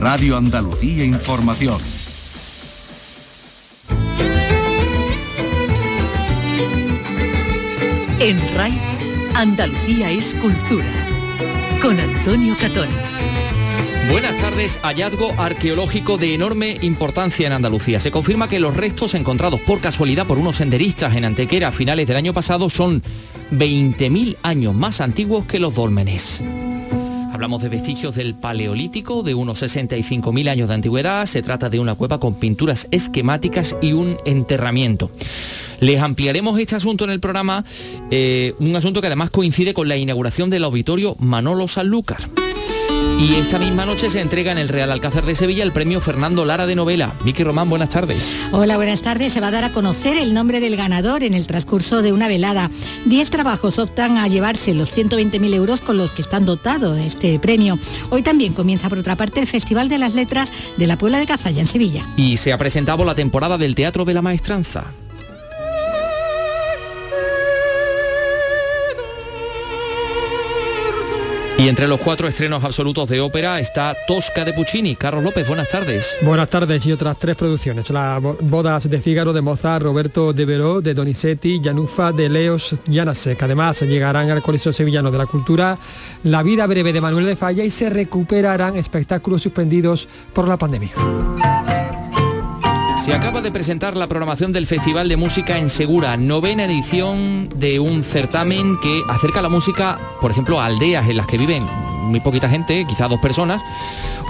Radio Andalucía Información. En RAI, Andalucía es cultura. Con Antonio Catón. Buenas tardes. Hallazgo arqueológico de enorme importancia en Andalucía. Se confirma que los restos encontrados por casualidad por unos senderistas en Antequera a finales del año pasado son 20.000 años más antiguos que los dólmenes. Hablamos de vestigios del Paleolítico, de unos 65.000 años de antigüedad. Se trata de una cueva con pinturas esquemáticas y un enterramiento. Les ampliaremos este asunto en el programa, eh, un asunto que además coincide con la inauguración del auditorio Manolo Sanlúcar. Y esta misma noche se entrega en el Real Alcázar de Sevilla el premio Fernando Lara de novela. Vicky Román, buenas tardes. Hola, buenas tardes. Se va a dar a conocer el nombre del ganador en el transcurso de una velada. Diez trabajos optan a llevarse los 120.000 euros con los que están dotados este premio. Hoy también comienza por otra parte el Festival de las Letras de la Puebla de Cazalla en Sevilla. Y se ha presentado la temporada del Teatro de la Maestranza. Y entre los cuatro estrenos absolutos de ópera está Tosca de Puccini. Carlos López, buenas tardes. Buenas tardes y otras tres producciones. Las bodas de Fígaro de Mozart, Roberto de Veró, de Donizetti, Yanufa de Leos Janasek. Además llegarán al Coliseo Sevillano de la Cultura La vida breve de Manuel de Falla y se recuperarán espectáculos suspendidos por la pandemia. Se acaba de presentar la programación del Festival de Música en Segura, novena edición de un certamen que acerca la música, por ejemplo, a aldeas en las que viven muy poquita gente, quizá dos personas,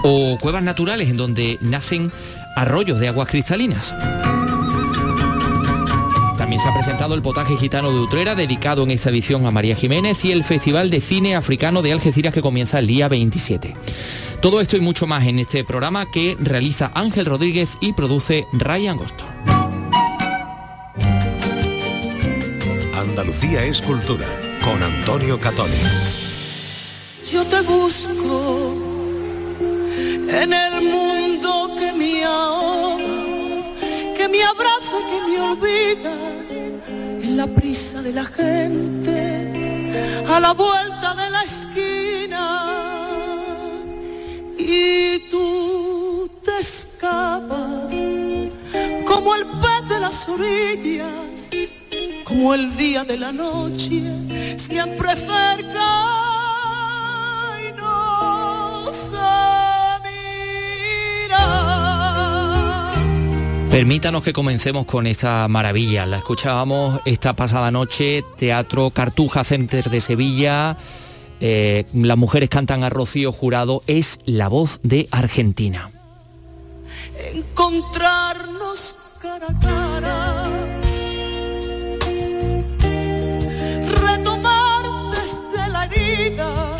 o cuevas naturales en donde nacen arroyos de aguas cristalinas. Se ha presentado el potaje gitano de Utrera, dedicado en esta edición a María Jiménez, y el Festival de Cine Africano de Algeciras, que comienza el día 27. Todo esto y mucho más en este programa que realiza Ángel Rodríguez y produce Ray Angosto. Andalucía es cultura con Antonio Catoni. Yo te busco en el mundo que me ahoga, que me abraza, que me olvida, la prisa de la gente, a la vuelta de la esquina y tú te escapas como el pez de las orillas, como el día de la noche, siempre cerca y no se mira. Permítanos que comencemos con esta maravilla. La escuchábamos esta pasada noche, Teatro Cartuja Center de Sevilla. Eh, las mujeres cantan a Rocío Jurado, es la voz de Argentina. Encontrarnos cara a cara, retomar desde la herida,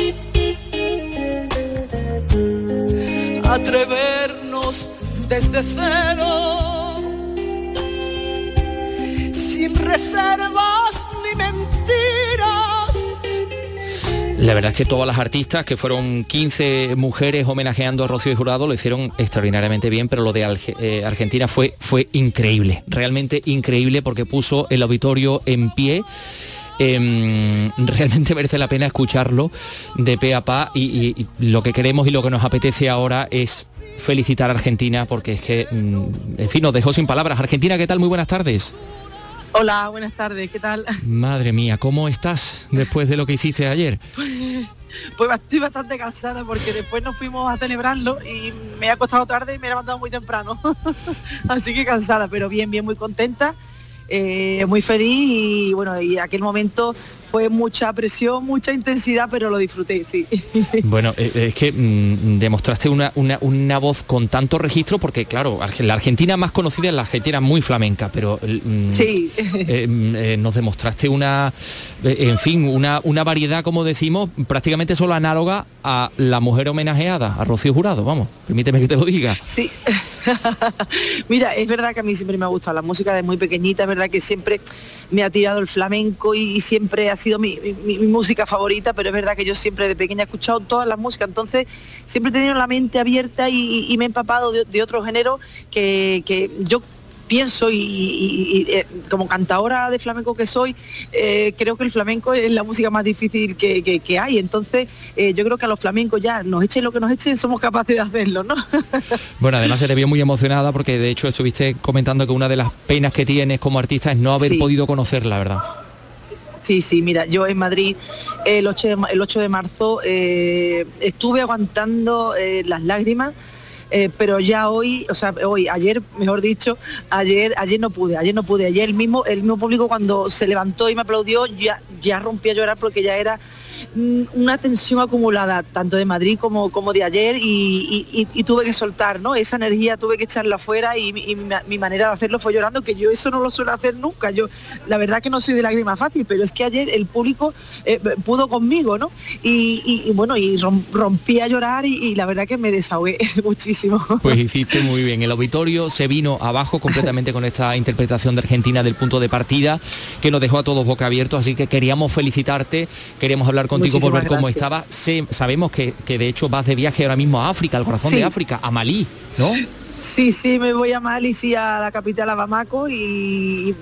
atrevernos desde cero, sin reservas ni mentiras la verdad es que todas las artistas, que fueron 15 mujeres homenajeando a Rocío Jurado, lo hicieron extraordinariamente bien, pero lo de eh, Argentina fue, fue increíble, realmente increíble porque puso el auditorio en pie. Em, realmente merece la pena escucharlo de pe a pa y, lo que queremos y lo que nos apetece ahora es felicitar a Argentina porque es que, mm, en fin, nos dejó sin palabras. Argentina, ¿qué tal? Muy buenas tardes. Hola, buenas tardes, ¿qué tal? Madre mía, ¿cómo estás después de lo que hiciste ayer? Pues, estoy bastante cansada porque después nos fuimos a celebrarlo y me ha costado tarde y me he levantado muy temprano. Así que cansada, pero bien, bien, muy contenta, eh, muy feliz y bueno, y aquel momento fue mucha presión, mucha intensidad, pero lo disfruté, sí. Bueno, eh, es que mm, demostraste una, una, voz con tanto registro, porque claro, la Argentina más conocida es la Argentina muy flamenca, pero mm, sí. Eh, mm, eh, nos demostraste una, en fin, una, una variedad, como decimos, prácticamente solo análoga a la mujer homenajeada, a Rocío Jurado, vamos, permíteme que te lo diga. Sí. Mira, es verdad que a mí siempre me ha gustado la música de muy pequeñita, es verdad que siempre me ha tirado el flamenco y, siempre ha sido mi, música favorita, pero es verdad que yo siempre de pequeña he escuchado todas las músicas, entonces siempre he tenido la mente abierta y, me he empapado de, otro género que, yo pienso y, eh, como cantadora de flamenco que soy, eh, creo que el flamenco es la música más difícil que, hay. Entonces, yo creo que a los flamencos ya nos echen lo que nos echen, somos capaces de hacerlo, ¿no? bueno, además se te vio muy emocionada porque de hecho estuviste comentando que una de las penas que tienes como artista es no haber podido conocerla, ¿verdad? Sí, sí, mira, yo en Madrid el 8 de, el 8 de marzo estuve aguantando las lágrimas eh, pero ya hoy, o sea, hoy, ayer, mejor dicho, ayer, ayer no pude, ayer no pude, ayer el mismo, el mismo público cuando se levantó y me aplaudió, ya, ya rompí a llorar porque ya era una tensión acumulada, tanto de Madrid como, como de ayer, y, tuve que soltar, ¿no? Esa energía tuve que echarla afuera y, mi, manera de hacerlo fue llorando, que yo eso no lo suelo hacer nunca. Yo, la verdad que no soy de lágrima fácil, pero es que ayer el público eh, pudo conmigo, ¿no? Y, bueno, y rompí a llorar y, la verdad que me desahogué muchísimo. Pues hiciste muy bien. El auditorio se vino abajo completamente con esta interpretación de Argentina del punto de partida, que nos dejó a todos boca abiertos, así que queríamos felicitarte, queríamos hablar contigo por ver cómo estaba. sabemos que, de hecho vas de viaje ahora mismo a África, al corazón de África, a Malí, ¿no? Sí, sí, me voy a Malí, sí, a la capital, a Bamako, y,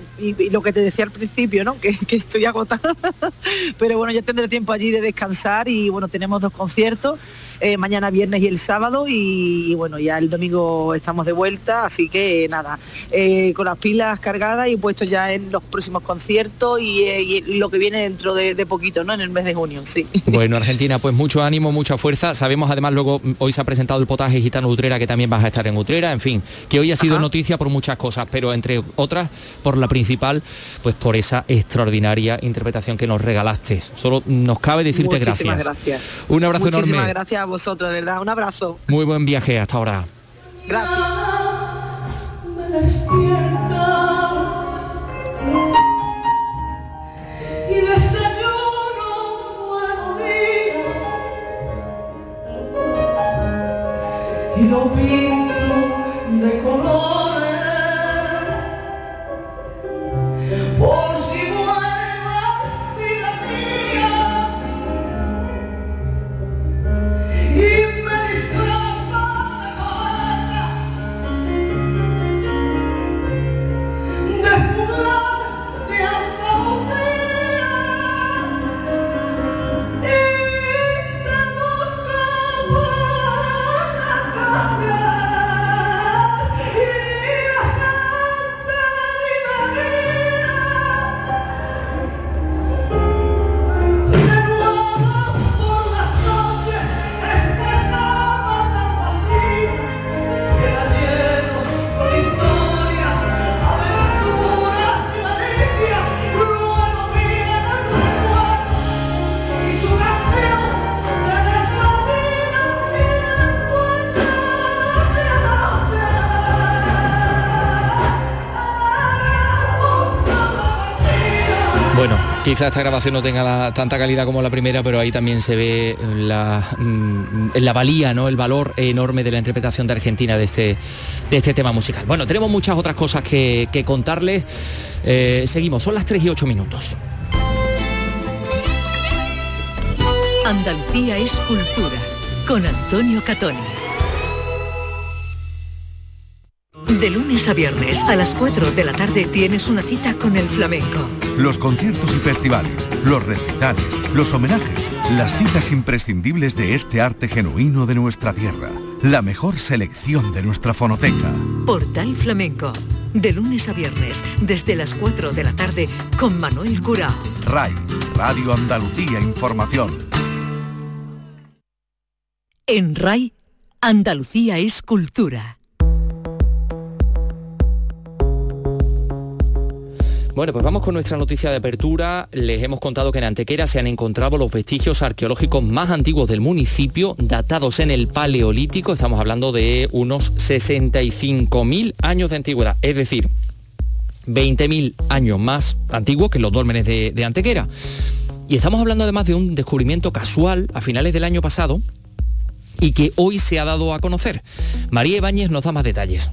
lo que te decía al principio, ¿no? Que, que, estoy agotada, pero bueno, ya tendré tiempo allí de descansar y bueno, tenemos dos conciertos eh, mañana viernes y el sábado y, bueno, ya el domingo estamos de vuelta, así que nada, eh, con las pilas cargadas y puestos ya en los próximos conciertos y, eh, lo que viene dentro de, poquito, ¿no? En el mes de junio, sí. Bueno, Argentina, pues mucho ánimo, mucha fuerza. Sabemos además luego, mm, hoy se ha presentado el potaje gitano Utrera, que también vas a estar en Utrera, en fin, que hoy ha sido noticia por muchas cosas, pero entre otras, por la principal, pues por esa extraordinaria interpretación que nos regalaste. Solo nos cabe decirte gracias. gracias. Un abrazo Muchísimas gracias vosotros, de verdad. Un abrazo. Muy buen viaje hasta ahora. Gracias. y Quizá esta grabación no tenga tanta calidad como la primera, pero ahí también se ve la, mm, la valía, ¿no? el valor enorme de la interpretación de Argentina de este, de este tema musical. Bueno, tenemos muchas otras cosas que, contarles. Eh, seguimos, son las 3 y 8 minutos. Andalucía es cultura, con Antonio Catoni. De lunes a viernes a las 4 de la tarde tienes una cita con el flamenco los conciertos y festivales, los recitales, los homenajes, las citas imprescindibles de este arte genuino de nuestra tierra, la mejor selección de nuestra fonoteca. Portal Flamenco, de lunes a viernes, desde las 4 de la tarde, con Manuel Curao. RAI, Radio Andalucía Información. En RAI, Andalucía es cultura. Bueno, pues vamos con nuestra noticia de apertura. Les hemos contado que en Antequera se han encontrado los vestigios arqueológicos más antiguos del municipio, datados en el Paleolítico. Estamos hablando de unos 65.000 años de antigüedad, es decir, 20.000 años más antiguos que los dólmenes de, Antequera. Y estamos hablando además de un descubrimiento casual a finales del año pasado y que hoy se ha dado a conocer. María Ibáñez nos da más detalles.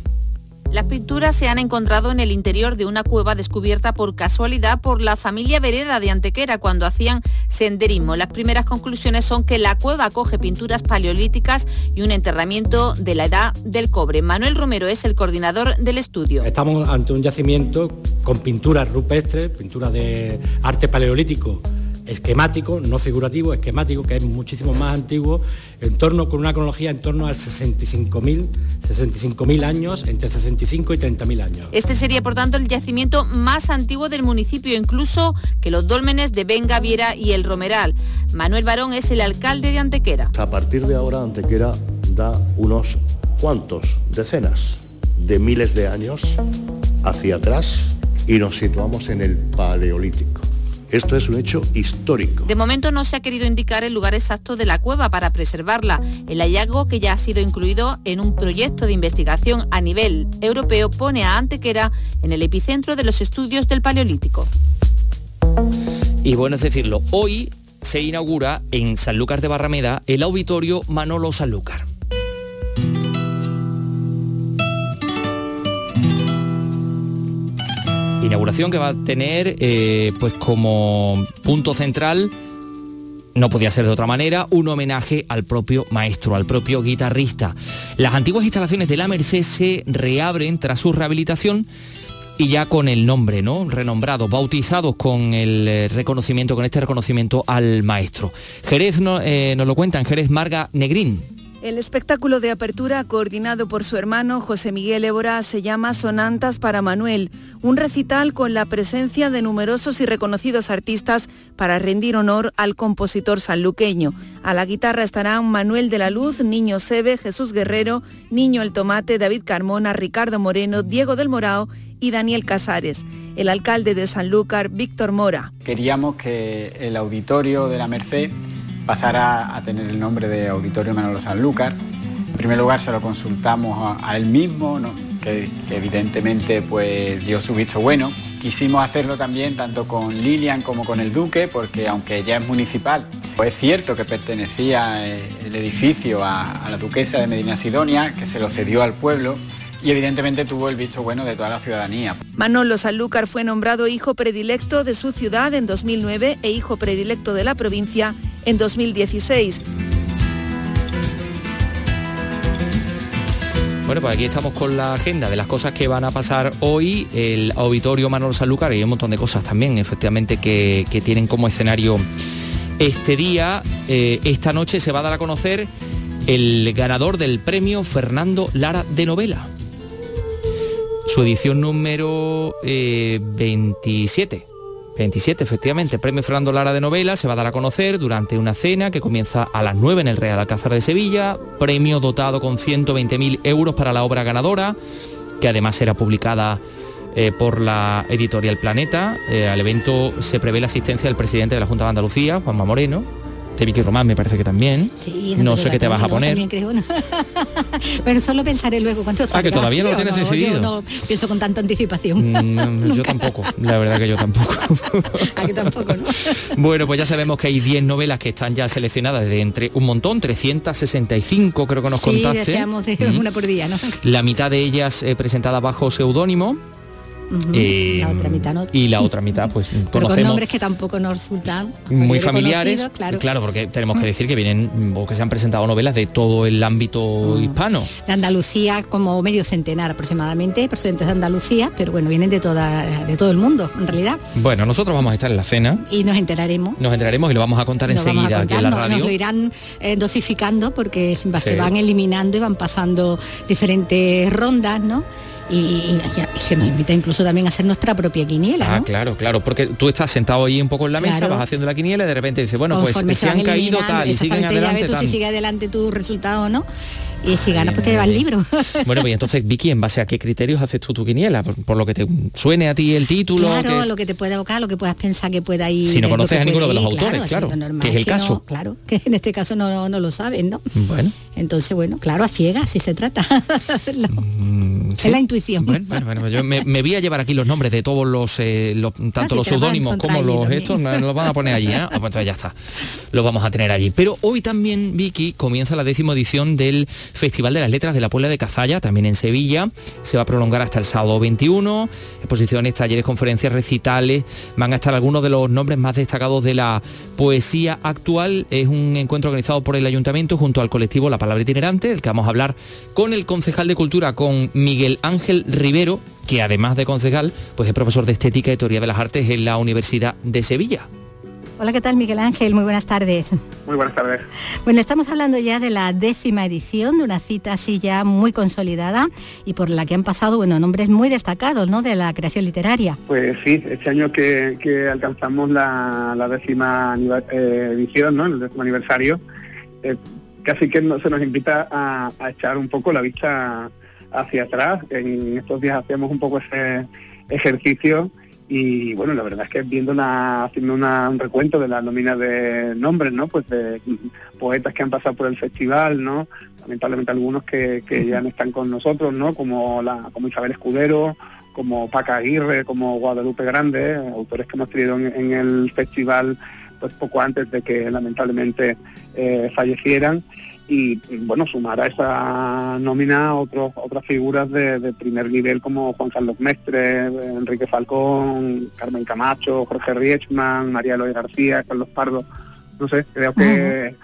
Las pinturas se han encontrado en el interior de una cueva descubierta por casualidad por la familia Vereda de Antequera cuando hacían senderismo. Las primeras conclusiones son que la cueva acoge pinturas paleolíticas y un enterramiento de la edad del cobre. Manuel Romero es el coordinador del estudio. Estamos ante un yacimiento con pinturas rupestres, pinturas de arte paleolítico esquemático, no figurativo, esquemático, que es muchísimo más antiguo, en torno, con una cronología en torno al 65.000 65 años, entre 65 y 30.000 años. Este sería, por tanto, el yacimiento más antiguo del municipio, incluso que los dólmenes de Venga, Viera y El Romeral. Manuel Barón es el alcalde de Antequera. A partir de ahora, Antequera da unos cuantos, decenas de miles de años hacia atrás y nos situamos en el Paleolítico. Esto es un hecho histórico. De momento no se ha querido indicar el lugar exacto de la cueva para preservarla. El hallazgo, que ya ha sido incluido en un proyecto de investigación a nivel europeo, pone a Antequera en el epicentro de los estudios del Paleolítico. Y bueno es decirlo, hoy se inaugura en Sanlúcar de Barrameda el auditorio Manolo Sanlúcar. Inauguración que va a tener eh, pues como punto central no podía ser de otra manera, un homenaje al propio maestro, al propio guitarrista. Las antiguas instalaciones de la Merced se reabren tras su rehabilitación y ya con el nombre, ¿no? Renombrados, bautizados con el eh, reconocimiento, con este reconocimiento al maestro. Jerez eh, nos lo cuenta en Jerez Marga Negrín. El espectáculo de apertura, coordinado por su hermano José Miguel Évora, se llama Sonantas para Manuel, un recital con la presencia de numerosos y reconocidos artistas para rendir honor al compositor sanluqueño. A la guitarra estarán Manuel de la Luz, Niño Sebe, Jesús Guerrero, Niño El Tomate, David Carmona, Ricardo Moreno, Diego del Morao y Daniel Casares. El alcalde de Sanlúcar, Víctor Mora. Queríamos que el auditorio de la Merced pasara a tener el nombre de Auditorio Manolo Sanlúcar. En primer lugar se lo consultamos a, él mismo, que, evidentemente pues dio su visto bueno. Quisimos hacerlo también tanto con Lilian como con el Duque, porque aunque ya es municipal, pues es cierto que pertenecía eh, el edificio a la duquesa de Medina Sidonia, que se lo cedió al pueblo y evidentemente tuvo el visto bueno de toda la ciudadanía. Manolo Sanlúcar fue nombrado hijo predilecto de su ciudad en 2009 e hijo predilecto de la provincia en 2016. Bueno, pues aquí estamos con la agenda de las cosas que van a pasar hoy, el auditorio Manolo Sanlúcar y un montón de cosas también, efectivamente, que, tienen como escenario este día. Eh, esta noche se va a dar a conocer el ganador del premio Fernando Lara de novela. Su edición número 27 eh, 27, efectivamente, Premio Fernando Lara de Novela se va a dar a conocer durante una cena que comienza a las 9 en el Real Alcázar de Sevilla, premio dotado con 120.000 euros para la obra ganadora, que además será publicada eh, por la editorial Planeta. Eh, al evento se prevé la asistencia del presidente de la Junta de Andalucía, Juanma Moreno, de Vicky Román me parece que también. no sé qué te vas a poner. Pero solo pensaré luego cuánto Ah, que todavía no lo tienes decidido. no pienso con tanta anticipación. Mm, yo tampoco, la verdad que yo tampoco. Aquí tampoco, ¿no? bueno, pues ya sabemos que hay 10 novelas que están ya seleccionadas de entre un montón, 365 creo que nos sí, contaste. deseamos de mm. una por día, ¿no? La mitad de ellas eh, presentadas bajo seudónimo eh, la otra mitad no. Y la otra mitad, pues conocemos. con nombres que tampoco nos resultan muy familiares. Claro. porque tenemos que decir que vienen o que se han presentado novelas de todo el ámbito hispano. De Andalucía, como medio centenar aproximadamente, procedentes de Andalucía, pero bueno, vienen de toda de todo el mundo, en realidad. Bueno, nosotros vamos a estar en la cena. Y nos enteraremos. Nos enteraremos y lo vamos a contar enseguida aquí en la radio. Nos lo irán eh, dosificando porque se van eliminando y van pasando diferentes rondas, ¿no? Y, se nos invita incluso también a hacer nuestra propia quiniela. Ah, claro, claro, porque tú estás sentado ahí un poco en la mesa, vas haciendo la quiniela y de repente dices, bueno, pues se, han caído tal y siguen adelante. tú si sigue adelante tu resultado o no. Y si ganas, pues te lleva el libro. Bueno, pues entonces, Vicky, ¿en base a qué criterios haces tú tu quiniela? Por, lo que te suene a ti el título. Claro, lo que te pueda evocar, lo que puedas pensar que pueda ir. Si no conoces a ninguno de los autores, claro, que es el caso. claro, que en este caso no, no, lo saben, ¿no? Bueno. Entonces, bueno, claro, a ciegas, si se trata de hacerlo. Mm, Es la intuición. Bueno, bueno, bueno, yo me, me, voy a llevar aquí los nombres de todos los, eh, los tanto Ah, los seudónimos como los estos, no, los van a poner allí, ¿eh? Ah, pues ya está. Los vamos a tener allí. Pero hoy también, Vicky, comienza la décima edición del Festival de las Letras de la Puebla de Cazalla, también en Sevilla. Se va a prolongar hasta el sábado 21. Exposiciones, talleres, conferencias, recitales. Van a estar algunos de los nombres más destacados de la poesía actual. Es un encuentro organizado por el Ayuntamiento junto al colectivo La Palabra Itinerante, del que vamos a hablar con el concejal de Cultura, con Miguel Ángel Rivero, que además de concejal, pues es profesor de Estética y Teoría de las Artes en la Universidad de Sevilla. Hola, ¿qué tal Miguel Ángel? Muy buenas tardes. Muy buenas tardes. Bueno, estamos hablando ya de la décima edición, de una cita así ya muy consolidada y por la que han pasado, bueno, nombres muy destacados, ¿no?, de la creación literaria. Pues sí, este año que, que alcanzamos la, la décima eh, edición, ¿no? el décimo aniversario, eh, casi que no- se nos invita a, a echar un poco la vista hacia atrás. En estos días hacíamos un poco ese ejercicio y bueno, la verdad es que viendo una, haciendo una- un recuento de la nómina de nombres, ¿no? Pues de poetas que han pasado por el festival, ¿no? Lamentablemente algunos que, que ya no están con nosotros, ¿no? Como la, como Isabel Escudero, como Paca Aguirre, como Guadalupe Grande, autores que hemos tenido en, en el festival pues poco antes de que lamentablemente eh, fallecieran y bueno sumar a esa nómina otros otras figuras de, de primer nivel como Juan Carlos Mestre, Enrique Falcón, Carmen Camacho, Jorge Riechman, María Eloy García, Carlos Pardo, no sé, creo que,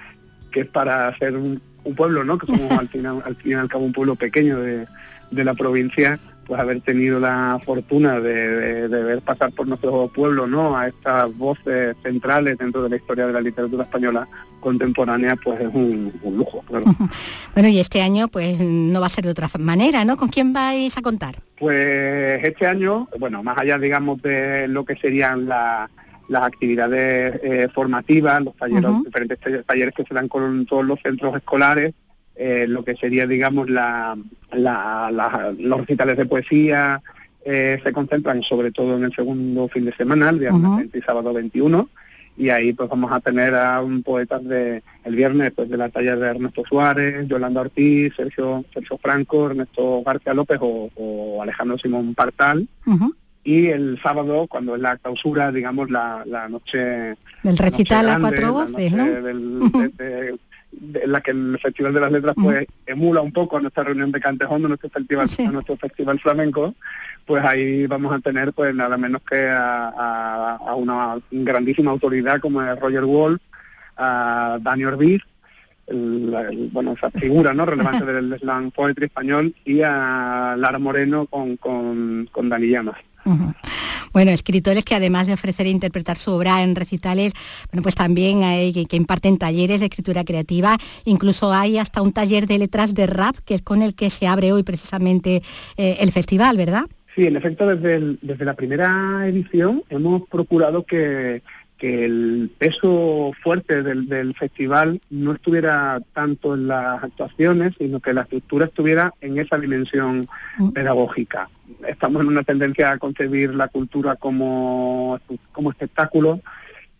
que es para ser un, un pueblo, ¿no? Que somos al final, al fin y al cabo un pueblo pequeño de, de la provincia, pues haber tenido la fortuna de, de- de ver pasar por nuestro pueblo, ¿no? A estas voces centrales dentro de la historia de la literatura española contemporánea, pues es un, un lujo, claro. Bueno, y este año pues no va a ser de otra manera, ¿no? ¿Con quién vais a contar? Pues este año, bueno, más allá, digamos, de lo que serían la- las actividades eh, formativas, los talleres, Ujú. diferentes taller- talleres que se dan con todos los centros escolares, eh, lo que sería, digamos, la, la- la- los recitales de poesía, eh, se concentran sobre todo en el segundo fin de semana, el viernes Ujú. 20 y sábado 21, y ahí pues vamos a tener a un poeta de el viernes pues de la talla de Ernesto Suárez, Yolanda Ortiz, Sergio, Sergio Franco, Ernesto García López o, o Alejandro Simón Partal. Y el sábado, cuando es la clausura, digamos, la, la noche... Del recital noche a cuatro voces, ¿no? noche del- de- de- de la que el Festival de las Letras pues emula un poco a nuestra reunión de Cantejondo, nuestro festival, a nuestro festival flamenco, pues ahí vamos a tener pues nada menos que a, a- a una grandísima autoridad como es Roger Wolf, a Dani Orbiz, el- el- bueno, esa figura no relevante del slam poetry español y a Lara Moreno con, con, con Dani Llamas. Bueno, escritores que además de ofrecer e interpretar su obra en recitales, bueno, pues también hay que, que imparten talleres de escritura creativa, incluso hay hasta un taller de letras de rap, que es con el que se abre hoy precisamente eh, el festival, ¿verdad? Sí, en efecto, desde, el- desde la primera edición hemos procurado que, que el peso fuerte del, del festival no estuviera tanto en las actuaciones, sino que la estructura estuviera en esa dimensión pedagógica. Estamos en una tendencia a concebir la cultura como, como espectáculo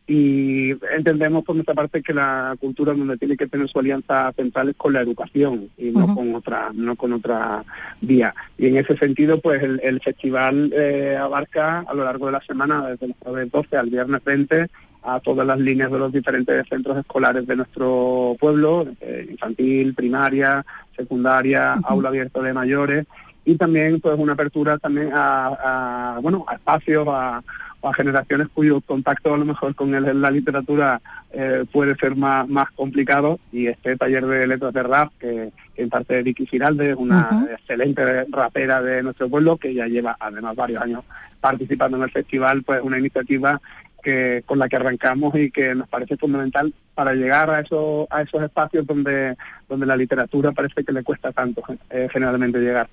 y entendemos por nuestra parte que la cultura donde tiene que tener su alianza central es con la educación y no con otra no con otra vía. Y en ese sentido pues el, el festival eh, abarca a lo largo de la semana desde el jueves 12 al viernes 20 a todas las líneas de los diferentes centros escolares de nuestro pueblo, eh, infantil, primaria, secundaria, aula abierta de mayores y también pues una apertura también a, a, bueno a espacios a, a generaciones cuyo contacto a lo mejor con el- la literatura eh, puede ser más, más complicado y este taller de letras de rap que, que imparte Vicky Giralde, una Ujú. excelente rapera de nuestro pueblo que ya lleva además varios años participando en el festival, pues una iniciativa que con la que arrancamos y que nos parece fundamental para llegar a esos a esos espacios donde donde la literatura parece que le cuesta tanto eh, generalmente llegar.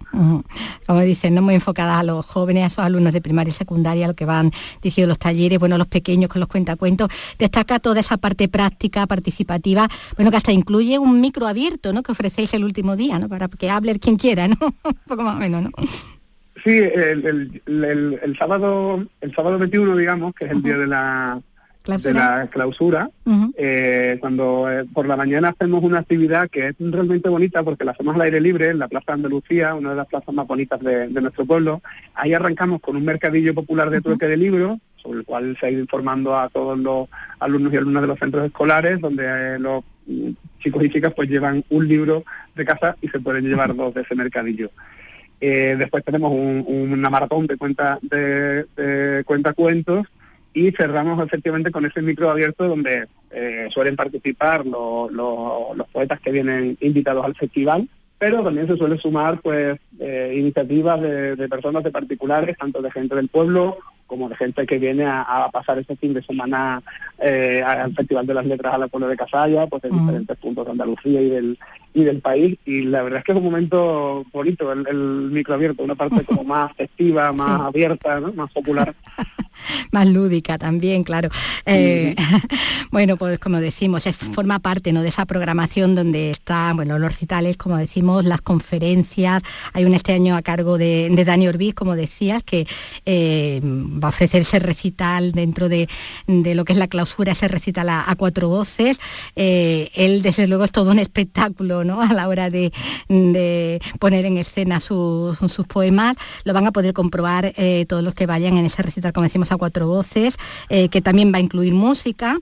Como dicen, no muy enfocadas a los jóvenes, a esos alumnos de primaria y secundaria, lo que van diciendo los talleres, bueno, los pequeños con los cuentacuentos, destaca toda esa parte práctica, participativa, bueno, que hasta incluye un micro abierto, ¿no? Que ofrecéis el último día, ¿no? Para que hable quien quiera, ¿no? un poco más o menos, ¿no? Sí, el, el, el- el sábado el sábado 21, digamos, que es el día de la de la clausura, eh, cuando eh, por la mañana hacemos una actividad que es realmente bonita porque la hacemos al aire libre en la Plaza Andalucía, una de las plazas más bonitas de, nuestro pueblo. Ahí arrancamos con un mercadillo popular de trueque de libros, sobre el cual se ha ido informando a todos los alumnos y alumnas de los centros escolares, donde eh, los chicos y chicas pues llevan un libro de casa y se pueden llevar dos de ese mercadillo. Después tenemos una maratón de cuenta de, de cuentacuentos y cerramos efectivamente con ese micro abierto donde eh, suelen participar los poetas que vienen invitados al festival, pero también se suele sumar pues eh, iniciativas de, personas de particulares, tanto de gente del pueblo como de gente que viene a, pasar ese fin de semana eh, al Festival de las Letras a la Puebla de Casalla, pues en diferentes puntos de Andalucía y del y del país. Y la verdad es que es un momento bonito, el, micro abierto, una parte como más festiva, más abierta, más popular. más lúdica también, claro. Eh, bueno, pues como decimos, es, forma parte ¿no? de esa programación donde están bueno, los recitales, como decimos, las conferencias. Hay un este año a cargo de, Dani Orbiz, como decías, que eh, va a ofrecer ese recital dentro de, lo que es la clausura, ese recital a, cuatro voces. Eh, él, desde luego, es todo un espectáculo ¿no? a la hora de, poner en escena sus, poemas. Lo van a poder comprobar todos los que vayan en ese recital, como decimos, a cuatro voces, eh, que también va a incluir música.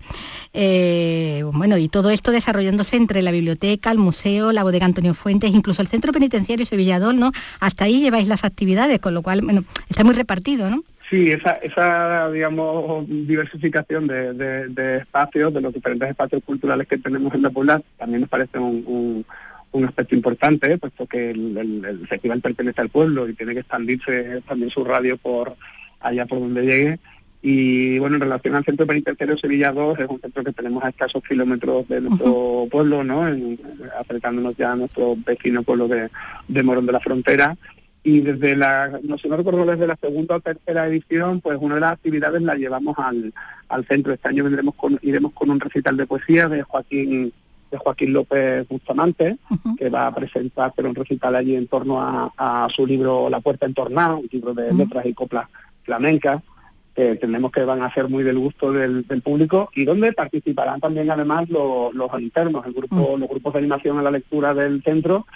Eh, bueno, y todo esto desarrollándose entre la biblioteca, el museo, la bodega Antonio Fuentes, incluso el centro penitenciario Sevillador, ¿no? Hasta ahí lleváis las actividades, con lo cual, bueno, está muy repartido, ¿no? Sí, esa, esa digamos, diversificación de, espacios, de los diferentes espacios culturales que tenemos en la Puebla, también nos parece un, aspecto importante, puesto que el, festival pertenece al pueblo y tiene que expandirse también su radio por allá por donde llegue. Y bueno, en relación al centro penitenciario Sevilla 2, es un centro que tenemos a escasos kilómetros de nuestro pueblo, ¿no? En, acercándonos ya a nuestro vecino pueblo de, Morón de la Frontera. Y desde la, no sé, no recuerdo desde la segunda o tercera edición, pues una de las actividades la llevamos al, centro. Este año vendremos con, iremos con un recital de poesía de Joaquín de Joaquín López Bustamante, que va a presentar un recital allí en torno a, su libro La Puerta Entornada, un libro de letras y coplas flamenca, que tenemos que van a ser muy del gusto del, público y donde participarán también además los, internos, el grupo, los grupos de animación a la lectura del centro.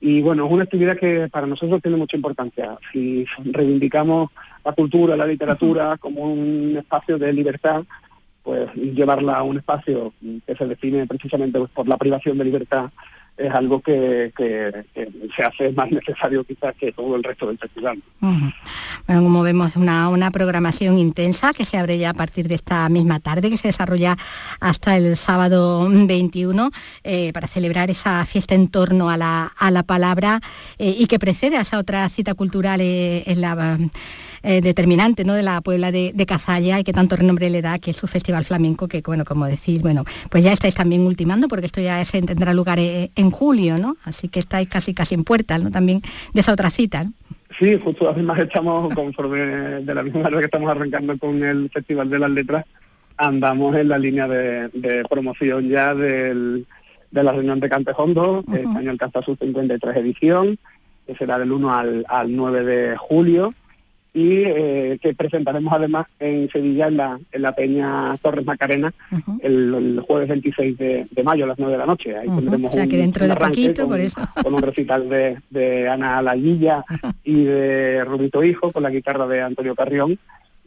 Y bueno, es una actividad que para nosotros tiene mucha importancia. Si reivindicamos la cultura, la literatura como un espacio de libertad, pues llevarla a un espacio que se define precisamente por la privación de libertad es algo que, se hace más necesario quizás que todo el resto del festival. Bueno, como vemos, una, una programación intensa que se abre ya a partir de esta misma tarde, que se desarrolla hasta el sábado 21, eh, para celebrar esa fiesta en torno a la, a la palabra eh, y que precede a esa otra cita cultural eh, en la eh, determinante ¿no? de la Puebla de, Cazalla y que tanto renombre le da, que es su festival flamenco, que bueno, como decís, bueno, pues ya estáis también ultimando, porque esto ya se tendrá lugar eh, en julio, ¿no? Así que estáis casi casi en puertas, ¿no? También de esa otra cita, Sí, justo además estamos, conforme de la misma manera que estamos arrancando con el Festival de las Letras, andamos en la línea de, promoción ya del, de la reunión de Cantejondo, que este año alcanza su 53 edición, que será del 1 al, al 9 de julio, y eh, que presentaremos además en Sevilla en la, en la Peña Torres Macarena el, jueves 26 de, mayo a las 9 de la noche. Ahí tendremos un, que dentro de poquito, con, por eso. con un recital de, de Ana Layilla y de Rubito Hijo con la guitarra de Antonio Carrión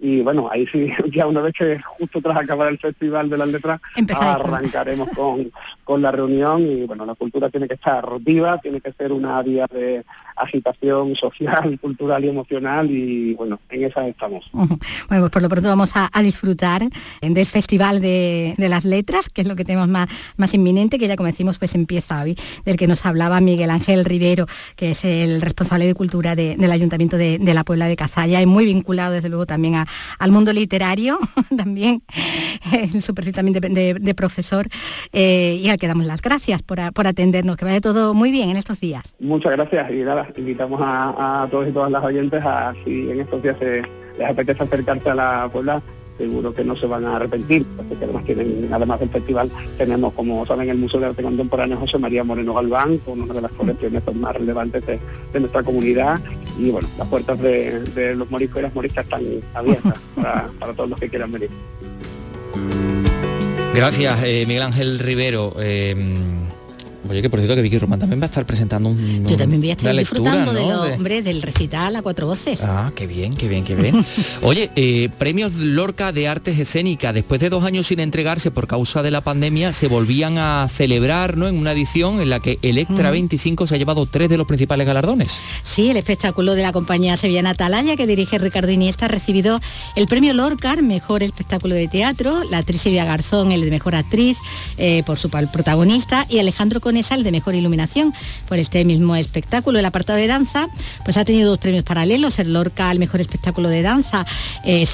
y bueno, ahí sí, ya una vez que justo tras acabar el Festival de las Letras, arrancaremos con, con la reunión y bueno, la cultura tiene que estar viva, tiene que ser una área de agitación social, cultural y emocional y bueno, en esa estamos. Bueno, pues por lo pronto vamos a, disfrutar del Festival de, las Letras, que es lo que tenemos más, más inminente, que ya como decimos, pues empieza hoy, del que nos hablaba Miguel Ángel Rivero, que es el responsable de cultura del Ayuntamiento de, de la Puebla de Cazalla y muy vinculado desde luego también a, al mundo literario, también en su también de, profesor, eh, y al que damos las gracias por, atendernos, que vaya todo muy bien en estos días. Muchas gracias y nada, invitamos a, todos y todas las oyentes a si en estos días les apetece acercarse a la Puebla, seguro que no se van a arrepentir, porque además tienen, además del festival, tenemos, como saben, el Museo de Arte Contemporáneo José María Moreno Galván, con una de las colecciones más relevantes de, nuestra comunidad, y bueno, las puertas de, los moriscos y las moriscas están abiertas para, para todos los que quieran venir. Gracias, eh, Miguel Ángel Rivero. Eh, Oye, que por cierto que Vicky Román también va a estar presentando un... Yo también voy a estar disfrutando lectura, de los, hombre, del recital a cuatro voces. Ah, qué bien, qué bien, qué bien. Oye, eh, premios Lorca de Artes Escénicas, después de dos años sin entregarse por causa de la pandemia, se volvían a celebrar ¿no? en una edición en la que Electra 25 se ha llevado tres de los principales galardones. Sí, el espectáculo de la compañía sevillana Atalaya, que dirige Ricardo Iniesta, ha recibido el premio Lorcar, mejor espectáculo de teatro, la actriz Silvia Garzón, el de mejor actriz, eh, por su protagonista, y Alejandro El de mejor iluminación por este mismo espectáculo. El apartado de danza, pues ha tenido dos premios paralelos, el Lorca al mejor espectáculo de danza, eh,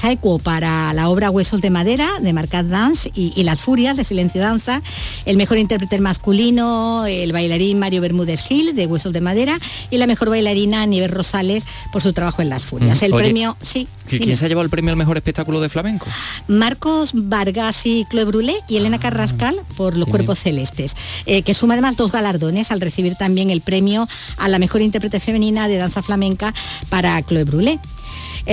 para la obra Huesos de Madera, de Marcat Dance, y, y Las Furias, de Silencio Danza, el mejor intérprete masculino, el bailarín Mario Bermúdez Gil, de Huesos de Madera, y la mejor bailarina Nieves Rosales, por su trabajo en Las Furias. Mm. El Oye, premio, sí. ¿Quién dime. se ha llevado el premio al mejor espectáculo de flamenco? Marcos Vargas y Chloe Brulé y Elena Carrascal por Los Cuerpos Celestes, eh, que suma además dos galardones al recibir también el premio a la mejor intérprete femenina de danza flamenca para Chloe Brulé.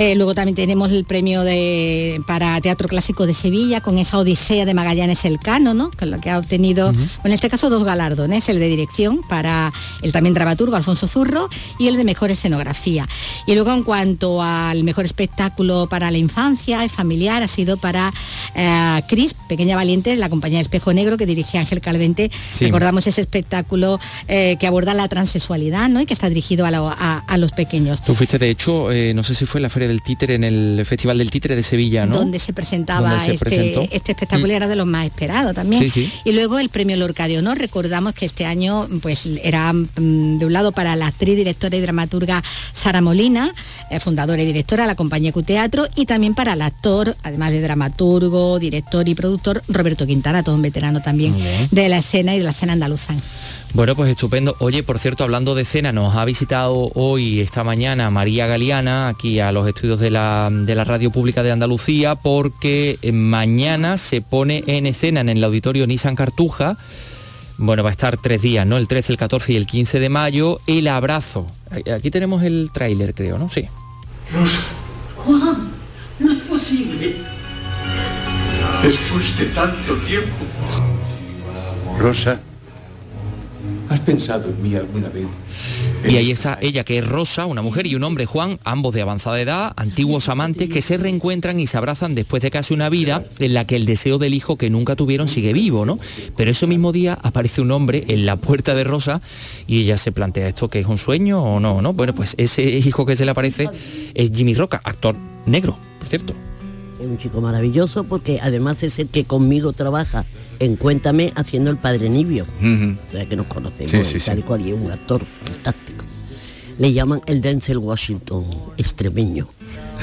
Eh, luego también tenemos el premio de, para Teatro Clásico de Sevilla con esa Odisea de Magallanes Elcano, ¿no? Con lo que ha obtenido, bueno, en este caso dos galardones, el de dirección para el también dramaturgo Alfonso Zurro y el de mejor escenografía. Y luego en cuanto al mejor espectáculo para la infancia y familiar ha sido para eh, Cris, Pequeña Valiente, la compañía Espejo Negro que dirige Ángel Calvente. Sí. Recordamos ese espectáculo eh, que aborda la transexualidad ¿no? y que está dirigido a, la- a- a los pequeños. Tú fuiste, de hecho, eh, no sé si fue en la Feria del Títere, en el Festival del Títere de Sevilla, ¿no? donde se presentaba Donde se presentó. este, este espectáculo Mm. era de los más esperados también. Sí, sí. Y luego el premio Lorca de Honor, recordamos que este año pues era mm, de un lado para la actriz, directora y dramaturga Sara Molina, eh, fundadora y directora de la compañía Q-Teatro, y también para el actor, además de dramaturgo, director y productor, Roberto Quintana, todo un veterano también de la escena y de la escena andaluza. Bueno, pues estupendo. Oye, por cierto, hablando de cena, nos ha visitado hoy, esta mañana, María Galeana, aquí a los estudios de la, de la Radio Pública de Andalucía, porque eh, mañana se pone en escena en el auditorio Nissan Cartuja. Bueno, va a estar tres días, ¿no? El 13, el 14 y el 15 de mayo. El abrazo. Aquí tenemos el tráiler, creo, ¿no? Sí. Rosa. Juan, no es posible. Después de tanto tiempo. Rosa. ¿Has pensado en mí alguna vez? Y ahí está ella, que es Rosa, una mujer, y un hombre, Juan, ambos de avanzada edad, antiguos amantes, que se reencuentran y se abrazan después de casi una vida en la que el deseo del hijo que nunca tuvieron sigue vivo, ¿no? Pero ese mismo día aparece un hombre en la puerta de Rosa y ella se plantea esto que es un sueño o no, ¿no? Bueno, pues ese hijo que se le aparece es Jimmy Roca, actor negro, por cierto. Es un chico maravilloso porque además es el que conmigo trabaja en Cuéntame haciendo el padre Nibio. O sea que nos conocemos Sí, sí, tal y cual y es un actor fantástico. Le llaman el Denzel Washington extremeño.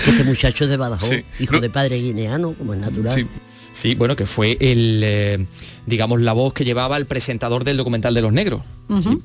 Este muchacho es de Badajoz, Sí. hijo No. de padre guineano, como es natural. Sí. Sí, bueno, que fue el, eh, digamos, la voz que llevaba el presentador del documental de los negros.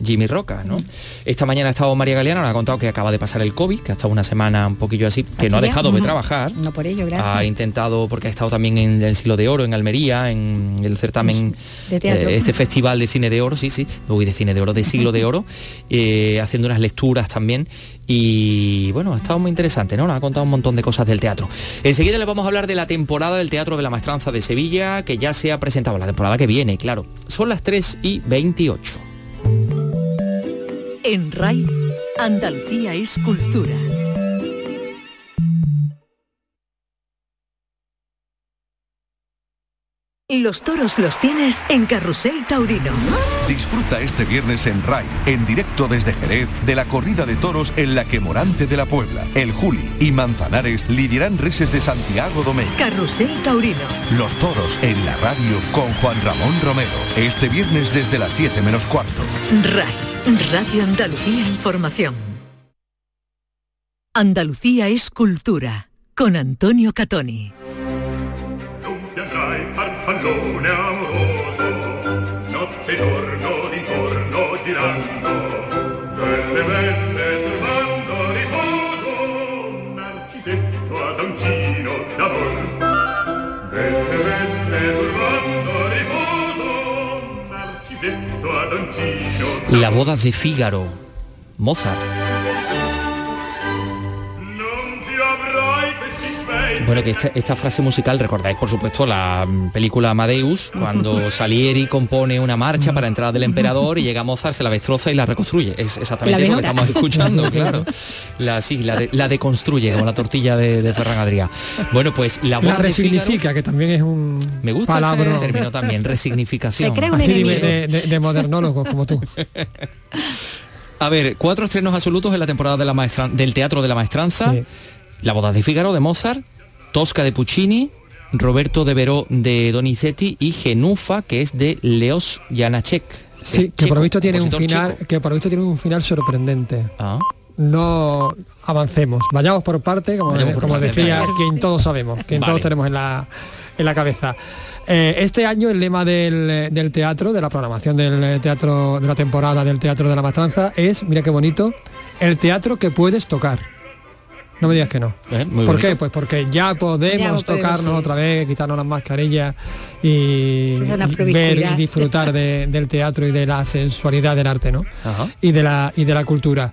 Jimmy Roca, ¿no? Esta mañana ha estado María Galeana, nos ha contado que acaba de pasar el COVID, que ha estado una semana un poquillo así, que no ha ya, dejado de trabajar. No por ello, gracias. Ha intentado, porque ha estado también en el Siglo de Oro, en Almería, en el certamen, De teatro. eh, este festival de cine de oro, sí, sí, de cine de oro, de Siglo de Oro, eh, haciendo unas lecturas también. Y bueno, ha estado muy interesante, ¿no? Nos ha contado un montón de cosas del teatro. Enseguida les vamos a hablar de la temporada del Teatro de la Maestranza de Sevilla, que ya se ha presentado, la temporada que viene, claro. Son las 3 y 28. En RAI, Andalucía es cultura. Los toros los tienes en Carrusel Taurino. Disfruta este viernes en RAI, en directo desde Jerez, de la corrida de toros en la que Morante de la Puebla, El Juli y Manzanares lidiarán reses de Santiago Domingo. Carrusel Taurino. Los toros en la radio con Juan Ramón Romero. Este viernes desde las 7 menos cuarto. RAI, Radio Andalucía Información. Andalucía es cultura. Con Antonio Catoni. Las bodas de Fígaro, Mozart. Bueno, que esta, esta frase musical, recordáis por supuesto la película Amadeus, cuando Salieri compone una marcha para entrar del emperador y llega Mozart, se la destroza y la reconstruye. Es exactamente La lo que estamos escuchando, claro. La, sí, la, de- la deconstruye, como la tortilla de, de Ferran Adrià. Bueno, pues la La de Fígaro- resignifica, que también es un Me gusta palabra ese término también, resignificación. Así de, de- de- de modernólogos como tú. A ver, cuatro estrenos absolutos en la temporada de la maestran- del Teatro de la Maestranza. Sí. La boda de Fígaro de Mozart, Tosca de Puccini, Roberto de Veró de Donizetti y Genufa, que es de Leos Janacek. Sí, que por lo visto tiene un final, que por visto tiene un final sorprendente. Ah. No avancemos, vayamos por parte, como, Vayamos por como parte, decía vale. quien todos sabemos, quien Vale. todos tenemos en la, en la cabeza. Eh, este año el lema del, del teatro, de la programación del teatro, de la temporada del Teatro de la Maestranza es, mira qué bonito, el teatro que puedes tocar. No me digas que no. Eh, muy ¿Por bonito. qué? Pues porque ya podemos Ya podemos, tocarnos sí. otra vez, quitarnos las mascarillas y ver y disfrutar de- del teatro y de la sensualidad del arte, ¿no? Y de la y de la cultura.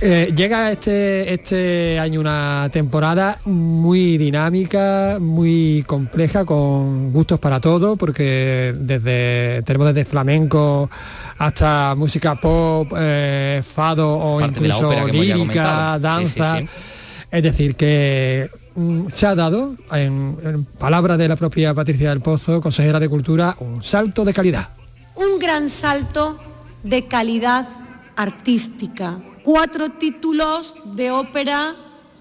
Eh, llega este este año una temporada muy dinámica, muy compleja, con gustos para todo, porque desde tenemos desde flamenco hasta música pop, eh, fado o Parte incluso lírica, comentado. Sí, sí, danza. sí. Es decir, que mm, se ha dado, en, en de la propia Patricia del Pozo, consejera de Cultura, un salto de calidad. un gran salto de calidad artística. Cuatro títulos de ópera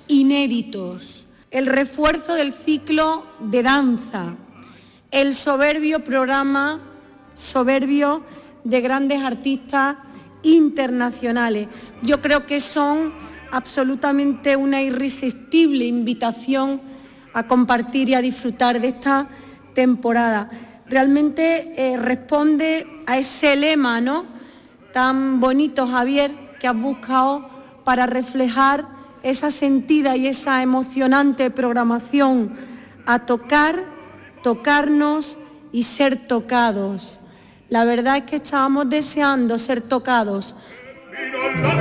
inéditos. El refuerzo del ciclo de danza. El soberbio programa, soberbio de grandes artistas internacionales. Yo creo que son absolutamente una irresistible invitación a compartir y a disfrutar de esta temporada. Realmente eh, responde a ese lema, ¿no? Tan bonito, Javier, que has buscado para reflejar esa sentida y esa emocionante programación a tocar, tocarnos y ser tocados. La verdad es que estábamos deseando ser tocados.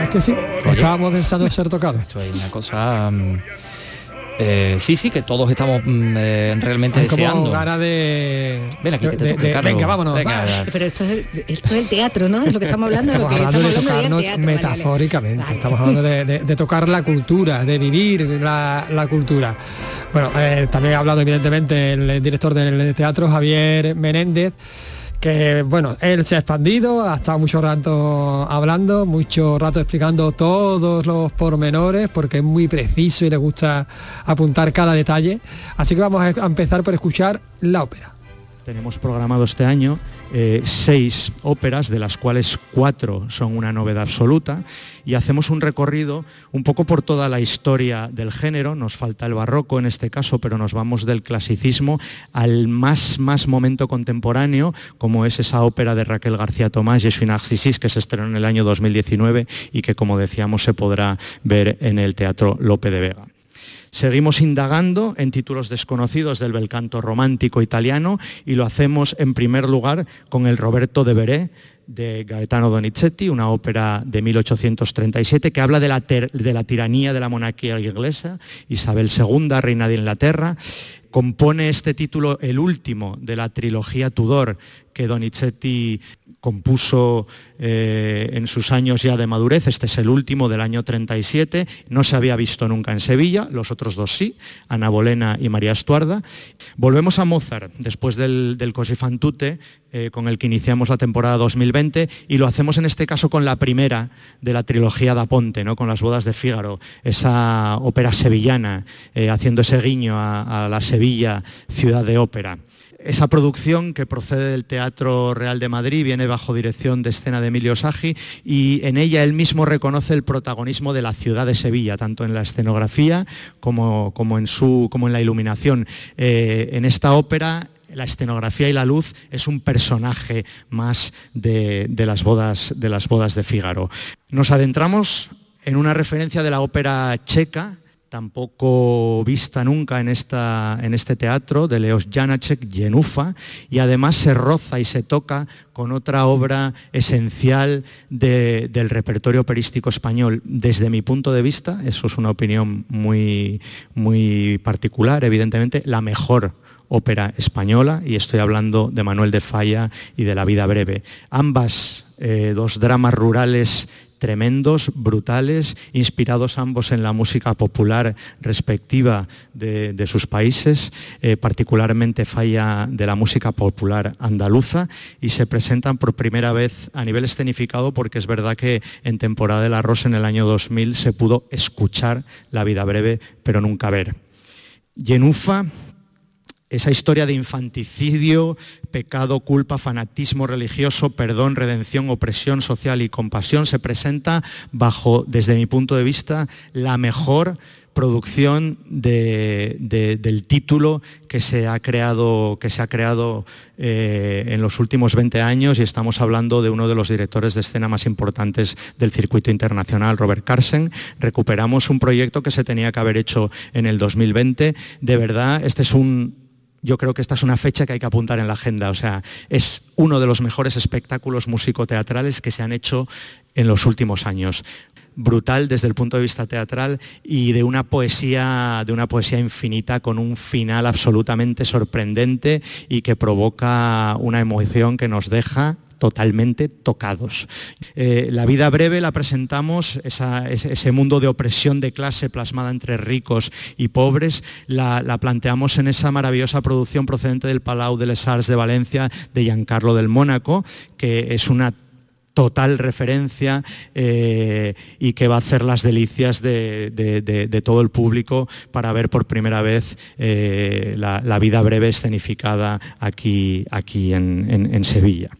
Es que sí, estábamos deseando ser tocados. Esto es una cosa... mm, eh, sí, sí, que todos estamos mm, eh, realmente Hay como deseando. ganas de... Ven aquí, que te de- toque, de- venga, vámonos. Venga, va. Pero esto es, esto es el teatro, ¿no? Es lo que estamos hablando. de lo Estamos que hablando de estamos hablando tocarnos teatro, vale, vale. metafóricamente, estamos hablando de, de- de tocar la cultura, de vivir la, la cultura. Bueno, eh, también ha hablado evidentemente el director del teatro, Javier Menéndez, que bueno, él se ha expandido, ha estado mucho rato hablando, mucho rato explicando todos los pormenores, porque es muy preciso y le gusta apuntar cada detalle. Así que vamos a empezar por escuchar la ópera. Tenemos programado este año eh, seis óperas, de las cuales cuatro son una novedad absoluta, y hacemos un recorrido un poco por toda la historia del género, nos falta el barroco en este caso, pero nos vamos del clasicismo al más, más momento contemporáneo, como es esa ópera de Raquel García Tomás, Jesu Narcisis, que se estrenó en el año 2019 y que, como decíamos, se podrá ver en el Teatro Lope de Vega. Seguimos indagando en títulos desconocidos del bel canto romántico italiano y lo hacemos en primer lugar con el Roberto de Veré de Gaetano Donizetti, una ópera de 1837 que habla de la, de la tiranía de la monarquía inglesa, Isabel II, reina de Inglaterra. Compone este título el último de la trilogía Tudor que Donizetti compuso eh, en sus años ya de madurez, este es el último del año 37, no se había visto nunca en Sevilla, los otros dos sí, Ana Bolena y María Estuarda. Volvemos a Mozart, después del, del Così eh, con el que iniciamos la temporada 2020, y lo hacemos en este caso con la primera de la trilogía da Ponte, ¿no? con las bodas de Fígaro, esa ópera sevillana, eh, haciendo ese guiño a la Sevilla, ciudad de ópera. Esa producción que procede del Teatro Real de Madrid viene bajo dirección de escena de Emilio Sagi y en ella él mismo reconoce el protagonismo de la ciudad de Sevilla, tanto en la escenografía como, como, en, su, como en la iluminación. Eh, en esta ópera la escenografía y la luz es un personaje más de, de las bodas, de las bodas de Fígaro. Nos adentramos en una referencia de la ópera checa tampoco vista nunca en, esta, en este teatro de Leos Janacek, Yenufa, y además se roza y se toca con otra obra esencial del repertorio operístico español. Desde mi punto de vista, eso es una opinión muy, muy particular, evidentemente, la mejor ópera española, y estoy hablando de Manuel de Falla y de La vida breve. Ambas eh, dos dramas rurales tremendos, brutales, inspirados ambos en la música popular respectiva de, sus países, eh, particularmente falla de la música popular andaluza, y se presentan por primera vez a nivel escenificado porque es verdad que en temporada del arroz en el año 2000 se pudo escuchar La vida breve, pero nunca ver. Yenufa esa historia de infanticidio, pecado, culpa, fanatismo religioso, perdón, redención, opresión social y compasión se presenta bajo, desde mi punto de vista, la mejor producción del título que se ha creado, que se ha creado eh, en los últimos 20 años y estamos hablando de uno de los directores de escena más importantes del circuito internacional, Robert Carsen. Recuperamos un proyecto que se tenía que haber hecho en el 2020. De verdad, este es un yo creo que esta es una fecha que hay que apuntar en la agenda. O sea, es uno de los mejores espectáculos musicoteatrales que se han hecho en los últimos años. Brutal desde el punto de vista teatral y de una poesía, de una poesía infinita con un final absolutamente sorprendente y que provoca una emoción que nos deja totalmente tocados. Eh, la vida breve la presentamos, ese mundo de opresión de clase plasmada entre ricos y pobres, la, planteamos en esa maravillosa producción procedente del Palau de les Arts de Valencia de Giancarlo del Mónaco, que es una total referencia eh, y que va a hacer las delicias de, todo el público para ver por primera vez eh, la, vida breve escenificada aquí, aquí en Sevilla.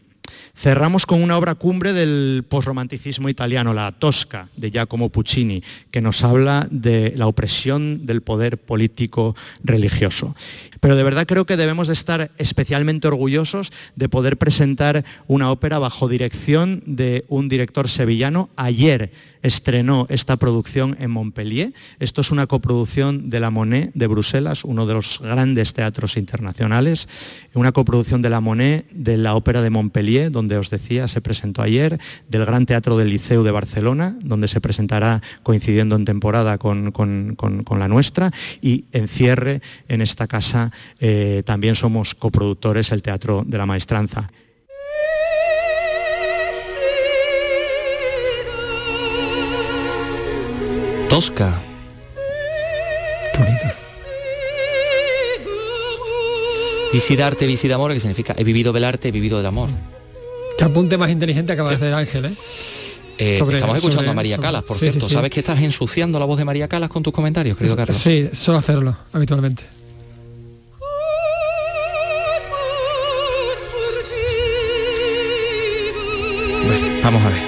Cerramos con una obra cumbre del posromanticismo italiano, La Tosca, de Giacomo Puccini, que nos habla de la opresión del poder político religioso. Pero de verdad creo que debemos de estar especialmente orgullosos de poder presentar una ópera bajo dirección de un director sevillano. Ayer estrenó esta producción en Montpellier. Esto es una coproducción de la Monet de Bruselas, uno de los grandes teatros internacionales. Una coproducción de la Monet de la Ópera de Montpellier, donde os decía se presentó ayer, del Gran Teatro del Liceu de Barcelona, donde se presentará coincidiendo en temporada con, con la nuestra, y en cierre en esta casa eh, también somos coproductores el Teatro de la Maestranza. Tosca. Bonito. Visidarte, visida amor, que significa he vivido del arte, he vivido del amor. Qué apunte más inteligente acaba de hacer Ángel, ¿eh? eh estamos escuchando a María Calas, por cierto. ¿Sabes que estás ensuciando la voz de María Calas con tus comentarios, querido Carlos? Sí, suelo hacerlo habitualmente. Vamos a ver.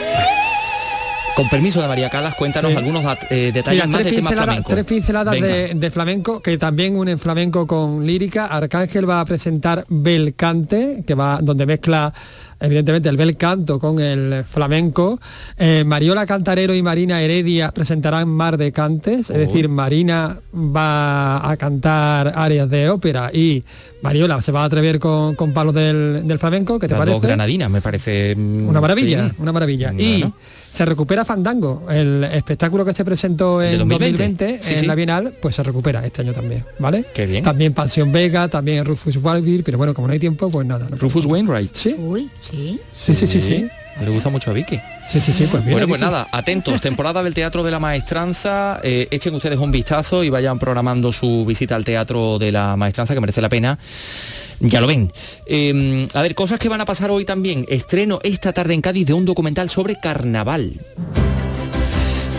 Con permiso de María Calas, cuéntanos algunos eh, detalles más de tema flamenco. Tres pinceladas de, flamenco, que también unen flamenco con lírica. Arcángel va a presentar Belcante, que va donde mezcla evidentemente el bel canto con el flamenco. Eh, Mariola Cantarero y Marina Heredia presentarán Mar de Cantes, es decir, Marina va a cantar áreas de ópera y Mariola se va a atrever con, con palos del, flamenco, ¿qué te parece? Dos granadinas, me parece... Mm, una maravilla, una maravilla. Y se recupera Fandango, el espectáculo que se presentó en 2020, en la Bienal, pues se recupera este año también, ¿vale? Qué bien. También Pansión Vega, también Rufus Wainwright, pero bueno, como no hay tiempo, pues nada. Rufus Wainwright. Sí. Uy, sí. Sí, sí, sí, sí. Me gusta mucho a Vicky. Sí, sí, sí, pues Bueno, pues nada, atentos, temporada del Teatro de la Maestranza, eh, echen ustedes un vistazo y vayan programando su visita al Teatro de la Maestranza, que merece la pena. Ya lo ven. Em, a ver, cosas que van a pasar hoy también. Estreno esta tarde en Cádiz de un documental sobre carnaval.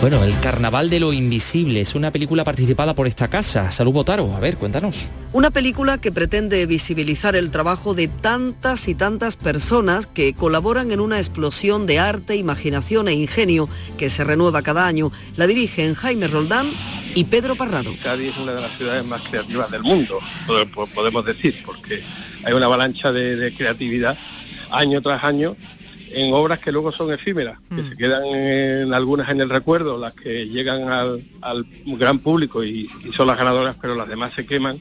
Bueno, El Carnaval de lo Invisible es una película participada por esta casa. Salud Botaro, a ver, cuéntanos. Una película que pretende visibilizar el trabajo de tantas y tantas personas que colaboran en una explosión de arte, imaginación e ingenio que se renueva cada año. La dirigen Jaime Roldán y Pedro Parrado. Cádiz es una de las ciudades más creativas del mundo, podemos decir, porque hay una avalancha de, de creatividad año tras año en obras que luego son efímeras, que Mm. se quedan en algunas en el recuerdo, las que llegan al, al gran público y, y son las ganadoras, pero las demás se queman,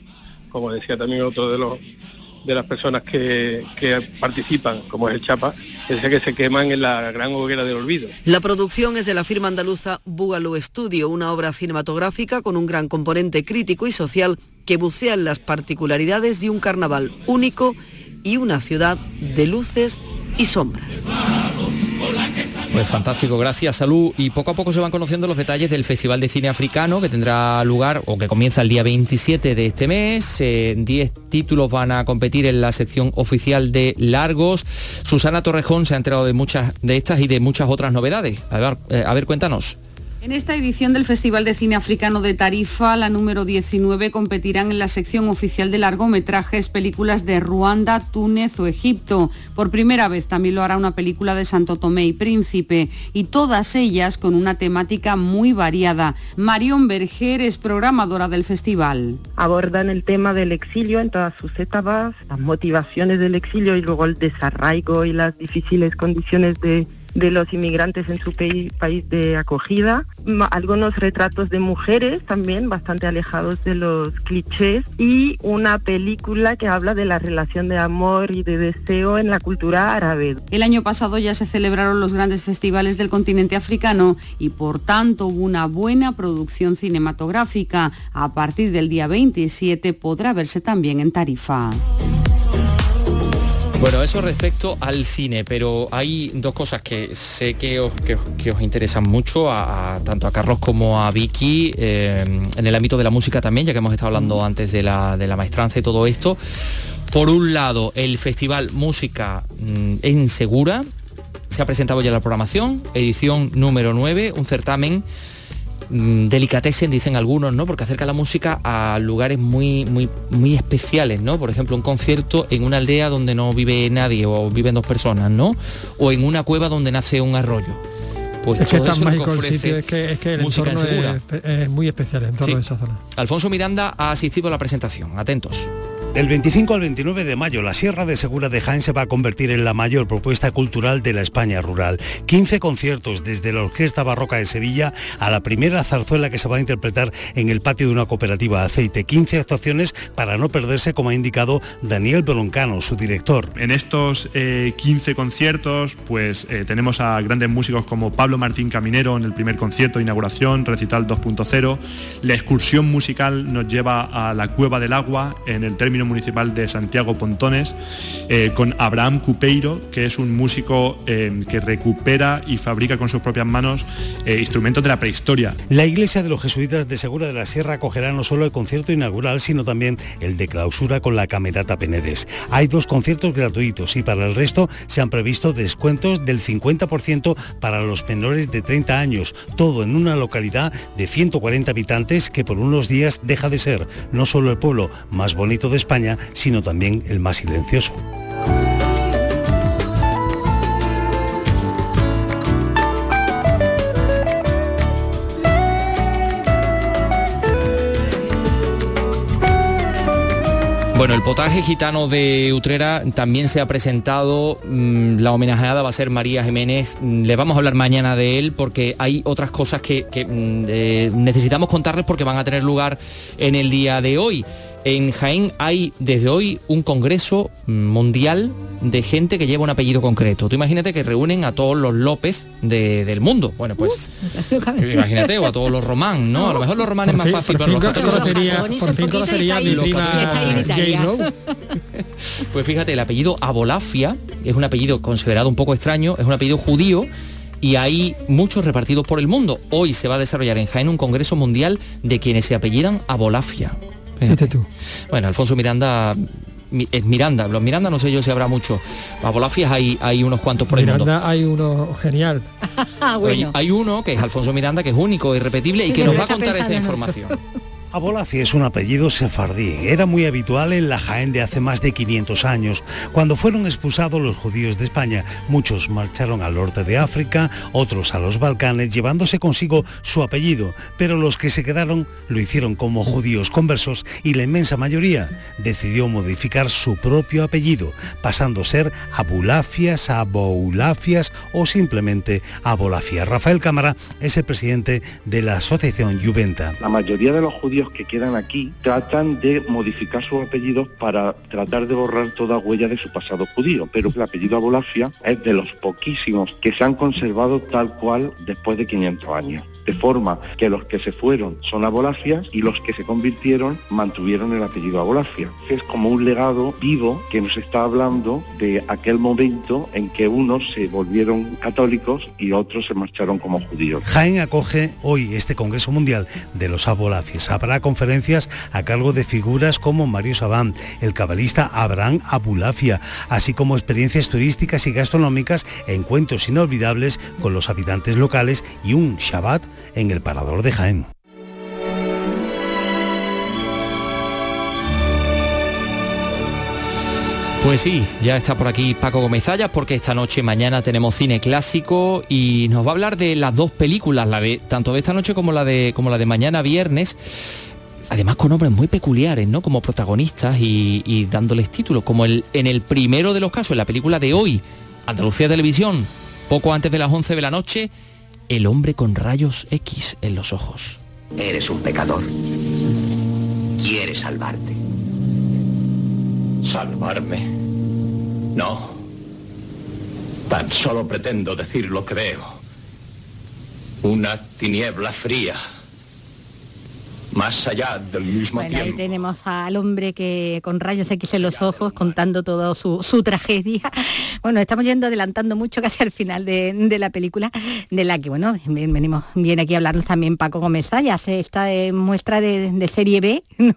como decía también otro de los de las personas que, que participan, como es el Chapa, decía que se queman en la gran hoguera del olvido. La producción es de la firma andaluza Búgalo Studio, una obra cinematográfica con un gran componente crítico y social que bucea en las particularidades de un carnaval único y una ciudad de luces y sombras. Pues fantástico, gracias, salud. Y poco a poco se van conociendo los detalles del Festival de Cine Africano que tendrá lugar o que comienza el día 27 de este mes. Eh, 10 títulos van a competir en la sección oficial de largos. Susana Torrejón se ha enterado de muchas de estas y de muchas otras novedades. A ver, eh, a ver cuéntanos. En esta edición del Festival de Cine Africano de Tarifa, la número 19, competirán en la sección oficial de largometrajes películas de Ruanda, Túnez o Egipto. Por primera vez también lo hará una película de Santo Tomé y Príncipe, y todas ellas con una temática muy variada. Marion Berger es programadora del festival. abordan el tema del exilio en todas sus etapas, las motivaciones del exilio y luego el desarraigo y las difíciles condiciones de, de los inmigrantes en su país de acogida. Algunos retratos de mujeres también bastante alejados de los clichés y una película que habla de la relación de amor y de deseo en la cultura árabe. El año pasado ya se celebraron los grandes festivales del continente africano y por tanto hubo una buena producción cinematográfica. A partir del día 27 podrá verse también en Tarifa. Bueno, eso respecto al cine, pero hay dos cosas que sé que os, que, que os interesan mucho, a, a- tanto a Carlos como a Vicky, eh, en el ámbito de la música también, ya que hemos estado hablando antes de la, de la maestranza y todo esto. Por un lado, el Festival Música mm, en Segura, se ha presentado ya la programación, edición número 9, un certamen mm, delicatessen dicen algunos, ¿no? Porque acerca la música a lugares muy, muy, muy especiales, ¿no? Por ejemplo, un concierto en una aldea donde no vive nadie o viven dos personas, ¿no? O en una cueva donde nace un arroyo. Pues es que tan eso es que mágico el ofrece sitio, es que, es que el en entorno es, es muy especial, el entorno Sí. de esa zona. Alfonso Miranda ha asistido a la presentación. Atentos. Del 25 al 29 de mayo, la Sierra de Segura de Jaén se va a convertir en la mayor propuesta cultural de la España rural. 15 conciertos desde la Orquesta Barroca de Sevilla a la primera zarzuela que se va a interpretar en el patio de una cooperativa de aceite. 15 actuaciones para no perderse, como ha indicado Daniel Broncano, su director. En estos eh, 15 conciertos, pues eh, tenemos a grandes músicos como Pablo Martín Caminero en el primer concierto inauguración, recital 2.0. La excursión musical nos lleva a la Cueva del Agua en el término municipal de Santiago Pontones, eh, con Abraham Cupeiro, que es un músico eh, que recupera y fabrica con sus propias manos eh, instrumentos de la prehistoria. La iglesia de los jesuitas de Segura de la Sierra acogerá no solo el concierto inaugural, sino también el de clausura con la Camerata Penedes. Hay dos conciertos gratuitos y para el resto se han previsto descuentos del 50% para los menores de 30 años, todo en una localidad de 140 habitantes que por unos días deja de ser no solo el pueblo más bonito de España, sino también el más silencioso. Bueno, el potaje gitano de Utrera también se ha presentado. mm, La homenajeada va a ser María Jiménez. Mm, Le vamos a hablar mañana de él porque hay otras cosas que, que, mm, eh, necesitamos contarles porque van a tener lugar en el día de hoy. En Jaén hay desde hoy un congreso mundial de gente que lleva un apellido concreto. Tú imagínate que reúnen a todos los López de- del mundo. Bueno, pues imagínate, o a todos los Román, ¿no? A lo mejor los Román es más fin- fácil, pero los católicos- conocería- por fin conocería a mi Los prima católicos- J-Lo. Pues fíjate, el apellido Abolafia es un apellido considerado un poco extraño, es un apellido judío y hay muchos repartidos por el mundo. Hoy se va a desarrollar en Jaén un congreso mundial de quienes se apellidan Abolafia. Fíjate. Bueno, Alfonso Miranda mi- es Miranda, los Miranda no sé yo si habrá mucho. Abolafias hay, hay unos cuantos por el mundo. Miranda hay uno genial. Hay, hay uno que es Alfonso Miranda, que es único, irrepetible y que nos va a contar esa información. Abolafi es un apellido sefardí. Era muy habitual en la Jaén de hace más de 500 años. Cuando fueron expulsados los judíos de España, muchos marcharon al norte de África, otros a los Balcanes, llevándose consigo su apellido. Pero los que se quedaron lo hicieron como judíos conversos y la inmensa mayoría decidió modificar su propio apellido, pasando a ser Abulafias, Aboulafias o simplemente Abolafia. Rafael Cámara es el presidente de la asociación Juventa. La mayoría de los que quedan aquí tratan de modificar sus apellidos para tratar de borrar toda huella de su pasado judío, pero el apellido Abolafia es de los poquísimos que se han conservado tal cual después de 500 años de forma que los que se fueron son abolafias y los que se convirtieron mantuvieron el apellido abolafia. Es como un legado vivo que nos está hablando de aquel momento en que unos se volvieron católicos y otros se marcharon como judíos. Jaén acoge hoy este Congreso Mundial de los Abolafias. Habrá conferencias a cargo de figuras como Mario Sabán, el cabalista Abraham Abulafia, así como experiencias turísticas y gastronómicas, encuentros inolvidables con los habitantes locales y un Shabbat en el Parador de Jaén. Pues sí, ya está por aquí Paco Gómez porque esta noche mañana tenemos cine clásico y nos va a hablar de las dos películas, la de tanto de esta noche como la de como la de mañana viernes. Además con nombres muy peculiares, ¿no? Como protagonistas y, y dándoles títulos, como el, en el primero de los casos, en la película de hoy, Andalucía Televisión, poco antes de las 11 de la noche, el hombre con rayos X en los ojos. Eres un pecador. Quieres salvarte. ¿Salvarme? No. Tan solo pretendo decir lo que veo. Una tiniebla fría más allá del mismo bueno, ahí tenemos al hombre que con rayos X en los ojos contando toda su, su tragedia. Bueno, estamos yendo adelantando mucho casi al final de, de la película, de la que, bueno, ven- venimos, viene aquí a hablarnos también Paco Gómez Zayas, esta eh, muestra de, de serie B, ¿no?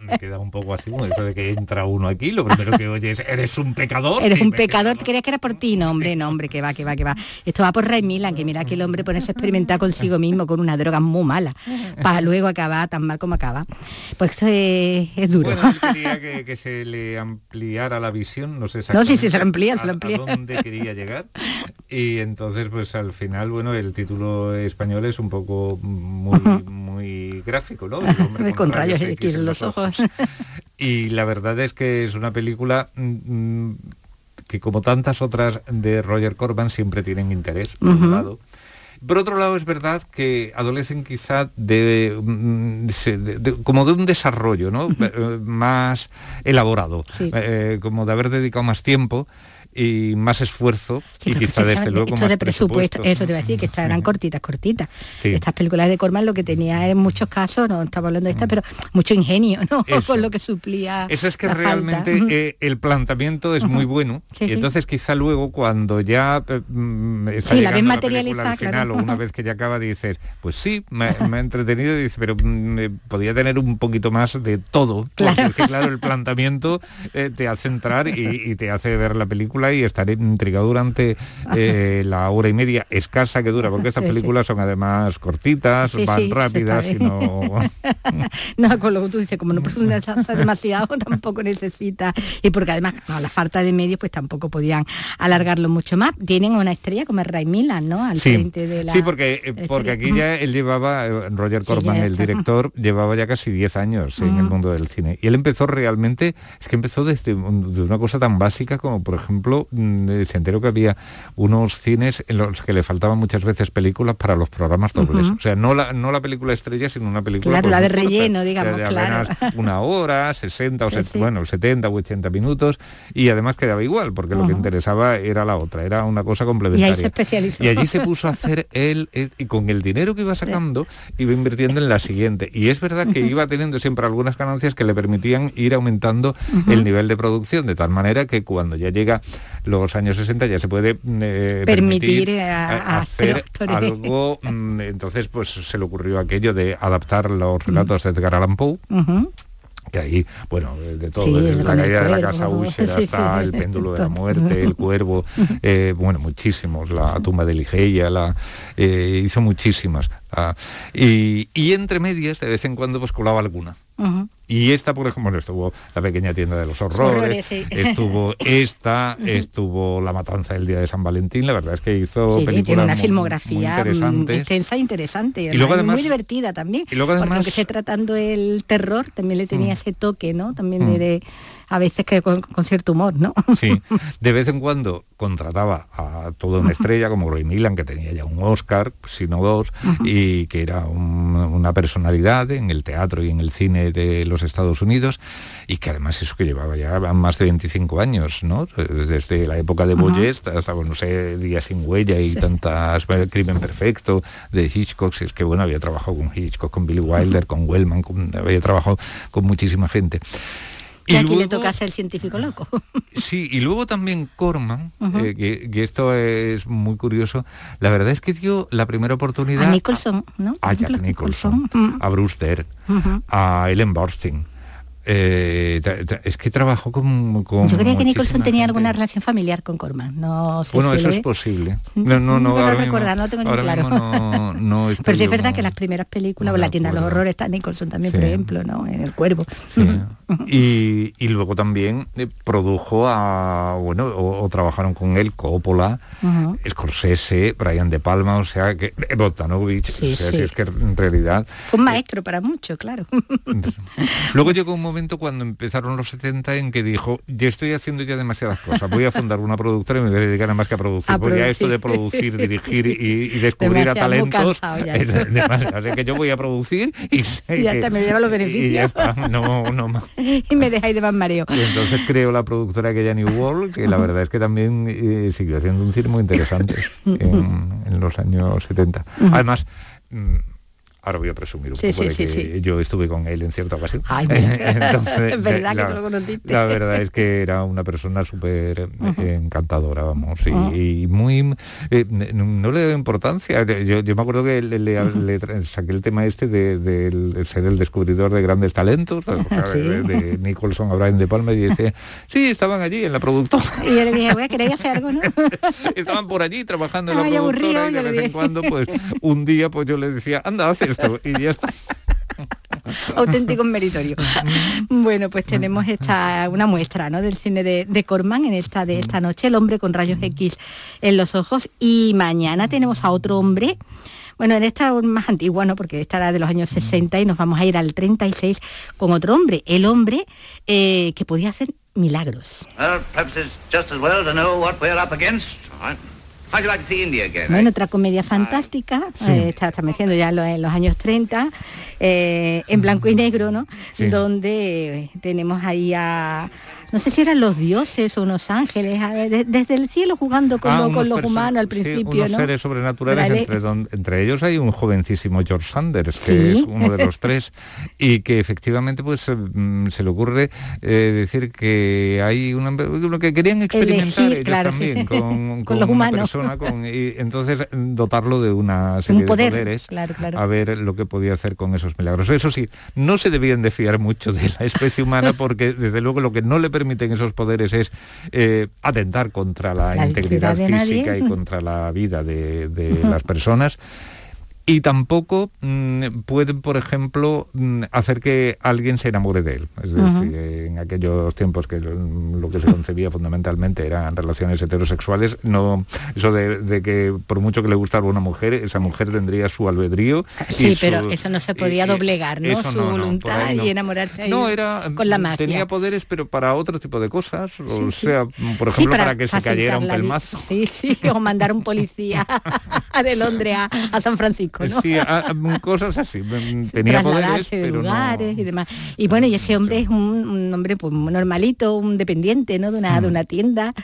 Me queda un poco así, como eso de que entra uno aquí, lo primero que oyes, eres un pecador. Eres un pecador, creías que era por ti, no hombre, no hombre, que va, que va, que va. Esto va por Ray Milan, que mira que el hombre ponerse a experimentar consigo mismo con una droga muy mala, para luego acabar tan mal como acaba. Pues esto es, es duro. Bueno, él quería que, que se le ampliara la visión, no sé No, sí, sí, exactamente se amplía, se lo a- amplía. A, dónde quería llegar. Y entonces, pues al final, bueno, el título español es un poco muy, muy gráfico, ¿no? El hombre con rayos X en los ojos. Y la verdad es que es una película mm, que como tantas otras de Roger Corman siempre tienen interés, por un lado. Por otro lado, es verdad que adolecen quizá de, mm, de- como de un desarrollo ¿no? Eh, más elaborado, eh, como de haber dedicado más tiempo y más esfuerzo y quizá desde luego más de presupuesto, presupuesto. eso te iba a decir, que estas eran cortitas, cortitas. Sí. Estas películas de Corman lo que tenía en muchos casos, no estamos hablando de esta, pero mucho ingenio, ¿no? Eso. Con lo que suplía. Eso es que la realmente eh, el planteamiento es muy bueno Sí, y entonces quizá luego cuando ya eh, mm, está la ves materializada, al final claro. o una vez que ya acaba dices, pues sí, me, me ha entretenido y dice, pero mm, eh, podía tener un poquito más de todo. Porque Claro. es que claro, el planteamiento eh, te hace entrar y, y te hace ver la película y estar intrigado durante eh, la hora y media escasa que dura, porque estas Sí, sí. películas son además cortitas, Sí, van rápidas y no... No, con lo que tú dices, como no profundiza demasiado, tampoco necesita. Y porque además, no, la falta de medios, pues tampoco podían alargarlo mucho más. Tienen una estrella como el Ray Milan, ¿no? Al Sí, frente de la. sí, porque, eh, la porque aquí ya él llevaba, eh, Roger Corman, el director, llevaba ya casi 10 años en el Ujú. mundo del cine. Y él empezó realmente, es que empezó desde un- de una cosa tan básica como, por ejemplo, mm, eh, se enteró que había unos cines en los que le faltaban muchas veces películas para los programas dobles. O sea, no la, no la película estrella, sino una película... Claro, pues, la de relleno, o sea, digamos, de claro. apenas una hora, 60 o Sí, set- sí. bueno, 70 o 80 minutos, y además quedaba igual, porque lo que interesaba era la otra, era una cosa Y complementaria. ahí se especializó. Y allí se puso a hacer él, y con el dinero que iba sacando, iba invirtiendo en la siguiente. Y es verdad que iba teniendo siempre algunas ganancias que le permitían ir aumentando el nivel de producción, de tal manera que cuando ya llega los años 60 ya se puede eh, Permitir permitir, a- eh, a hacer algo. mm, entonces, pues se le ocurrió aquello de adaptar los relatos de Edgar Allan Poe que ahí, bueno, de todo, desde la caída de la casa Usher hasta el péndulo de la muerte, el cuervo, eh, bueno, muchísimos, la tumba de Ligeia, la, eh, hizo muchísimas. Ah, y, y, entre medias, de vez en cuando, pues colaba alguna. Y esta, por ejemplo, estuvo la pequeña tienda de los horrores, estuvo esta, estuvo la matanza del día de San Valentín. La verdad es que hizo sí, películas tiene una filmografía mm, extensa e interesante. Y luego además, muy divertida también. Y luego además, porque aunque esté tratando el terror, también le tenía mm. ese toque, ¿no? También mm. de a veces que con, cierto humor, ¿no? Sí, de vez en cuando contrataba a toda una estrella como Roy Milan, que tenía ya un Oscar, sino dos, y que era una personalidad en el teatro y en el cine de los Estados Unidos, y que además eso que llevaba ya más de 25 años, ¿no? Desde la época de Boyes hasta, no sé, Día sin huella y tantas, Crimen Perfecto, de Hitchcock, es que bueno, había trabajado con Hitchcock, con Billy Wilder, con Wellman, había trabajado con muchísima gente. Y, aquí le toca ser científico loco. Sí, y luego también Corman, eh, que, esto es muy curioso, la verdad es que dio la primera oportunidad... A Nicholson, ¿no? A Jack Nicholson, a Brewster, a Ellen Burstyn. Eh, es que trabajó con, Yo creía que Nicholson tenía alguna relación familiar con Corman. No sé bueno, eso es posible. No, no, no. no recordar, no tengo ni claro. No, Pero sí es verdad que las primeras películas, La tienda de los horrores está Nicholson también, por ejemplo, ¿no? En El Cuervo. y, y, luego también eh, produjo a, bueno, o, trabajaron con él Coppola, Scorsese, Brian De Palma, o sea que eh, Botanovich, o sea, si es que en realidad... Fue un maestro para mucho, claro. luego llegó un momento cuando empezaron los 70 en que dijo, ya estoy haciendo ya demasiadas cosas, voy a fundar una productora y me voy a dedicar a más que a producir. porque ya esto de producir, dirigir y, descubrir a talentos, es que yo voy a producir y, y ya me lleva los beneficios. Y no, no más. y me dejáis de más mareo. Y entonces creo la productora que ya New World, que la verdad es que también eh, siguió haciendo un cine muy interesante en, los años 70. Además, mm, ahora voy a presumir un poco de que yo estuve con él en cierta ocasión. Entonces, verdad la, que lo conociste. La verdad es que era una persona súper eh, encantadora, vamos, y, muy... Eh, no le da importancia. Yo, me acuerdo que le, saqué el tema este de, ser el descubridor de grandes talentos, de, Nicholson a Brian De Palma, y dice, sí, estaban allí en la productora. Y yo le dije, voy a querer hacer algo, ¿no? estaban por allí trabajando en la productora y de vez en cuando, pues, un día, pues yo le decía, anda, haces y auténtico meritorio. bueno, pues tenemos esta una muestra ¿no? del cine de, de, Corman en esta de esta noche, el hombre con rayos X en los ojos. Y mañana tenemos a otro hombre. Bueno, en esta más antigua, ¿no? Porque esta era de los años 60 y nos vamos a ir al 36 con otro hombre, el hombre eh, que podía hacer milagros. Bueno, otra comedia fantástica, eh, está, diciendo ya en los, años 30, eh, en blanco y negro, ¿no? Donde tenemos ahí a no sé si eran los dioses o unos ángeles, desde el cielo jugando con, ah, los humanos al principio. unos seres sobrenaturales, entre, ellos hay un jovencísimo George Sanders, que es uno de los tres, y que efectivamente pues mm, se le ocurre eh, decir que hay una, lo que querían experimentar ellos también con, con, los humanos. persona, y entonces dotarlo de una serie de poderes a ver lo que podía hacer con esos milagros. Eso sí, no se debían de fiar mucho de la especie humana porque desde luego lo que no le permiten esos poderes es eh, atentar contra la, integridad física y contra la vida de, las personas y tampoco mm, pueden, por ejemplo, mm, hacer que alguien se enamore de él. Es decir, en aquellos tiempos que lo, que se concebía fundamentalmente eran relaciones heterosexuales, no eso de, que por mucho que le gustara una mujer, esa mujer tendría su albedrío. Sí, pero eso no se podía doblegar, ¿no? su voluntad y enamorarse no, era, con la magia. Tenía poderes, pero para otro tipo de cosas. o sea, por ejemplo, para, que se cayera un pelmazo. Sí, sí, o mandar un policía de Londres a San Francisco. Sí, cosas así. Mm, tenía poderes, pero lugares y demás. Y bueno, y ese hombre es un, hombre pues normalito, un dependiente, ¿no? De una, de mm. una tienda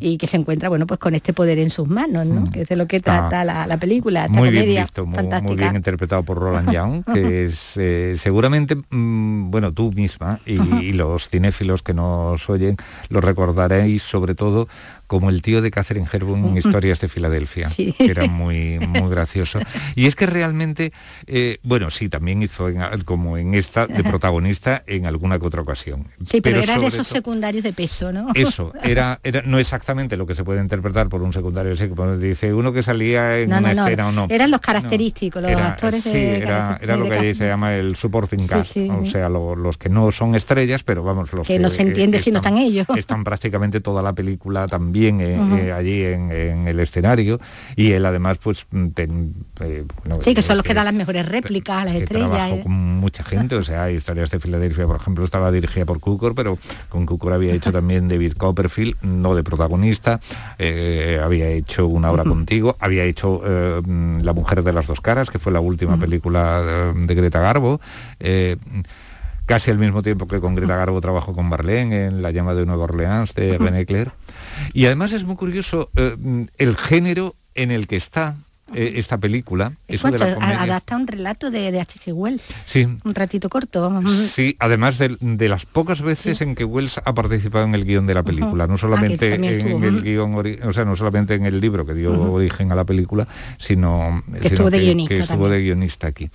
y que se encuentra, bueno, pues con este poder en sus manos, ¿no? Mm. Que es de lo que trata la, película, muy bien visto, muy, bien interpretado por Roland Young, que es eh, seguramente, bueno, tú misma y, los cinéfilos que nos oyen lo recordaréis sobre todo como el tío de Catherine Hepburn en Historias de Filadelfia, que era muy, muy gracioso. Y Es que realmente, eh, bueno, sí, también hizo como en esta de protagonista en alguna que otra ocasión. Sí, pero, era de esos secundarios de peso, ¿no? Eso, era, era no exactamente lo que se puede interpretar por un secundario, así como dice uno que salía en una escena o no. Eran los característicos, los actores sí, era, lo que se llama el supporting cast, o sea, los que no son estrellas, pero vamos, los que, no se entiende si no están ellos. Están prácticamente toda la película también eh, eh, allí en, el escenario. Y él además pues eh, sí, que son los que, dan las mejores réplicas, las estrellas. con mucha gente, o sea, hay historias de Filadelfia, por ejemplo, estaba dirigida por Cukor, pero con Cukor había hecho también David Copperfield, no de protagonista, había hecho una obra contigo, había hecho La mujer de las dos caras, que fue la última película de, Greta Garbo. Casi al mismo tiempo que con Greta Garbo trabajo con Marlene en La llama de Nueva Orleans de René Clair. Y además es muy curioso eh, el género en el que está eh, esta película. Eso de la adapta un relato de, H.G. Wells. Sí. Un ratito corto. Sí, además de, las pocas veces en que Wells ha participado en el guion de la película, no solamente en, el guion, o sea, no solamente en el libro que dio origen a la película, sino que estuvo, de, guionista que estuvo de guionista aquí.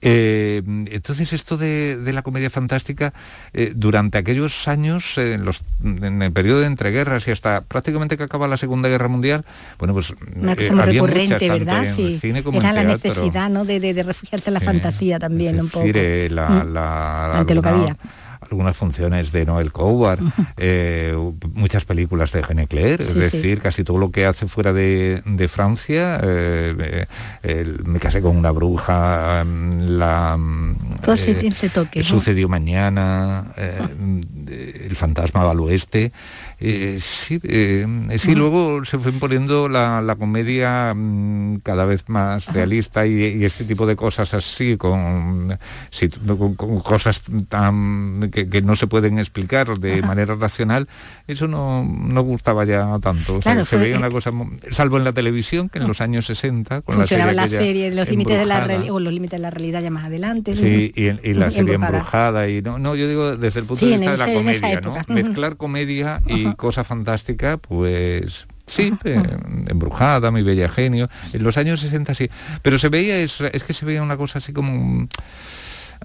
Eh, entonces esto de, la comedia fantástica, eh, durante aquellos años, en, los, en el periodo de entreguerras y hasta prácticamente que acaba la Segunda Guerra Mundial, bueno, pues había recurrente, ¿verdad? sí. Era la necesidad, ¿no? De, refugiarse en la fantasía también un poco. La, mm. la, Ante lo que había algunas funciones de Noel Coward, eh, muchas películas de René Clair, es decir, casi todo lo que hace fuera de, Francia, eh, me casé con una bruja, mm, la todo eh, toque, sucedió mañana, el fantasma va al oeste, eh, sí, eh, sí luego se fue imponiendo la, comedia mm, cada vez más realista y, este tipo de cosas así, con, cosas tan que, no se pueden explicar de manera racional, eso no, no gustaba ya tanto. se veía una cosa, salvo en la televisión, que en los años 60, con la serie, la serie los límites de la o los límites de la realidad ya más adelante. Sí, y, la serie embrujada. y no, no, yo digo desde el punto de vista de la comedia, ¿no? Mezclar comedia y cosa fantástica, pues Sí, eh, embrujada, mi bella genio. En los años 60 sí. Pero se veía, es, es que se veía una cosa así como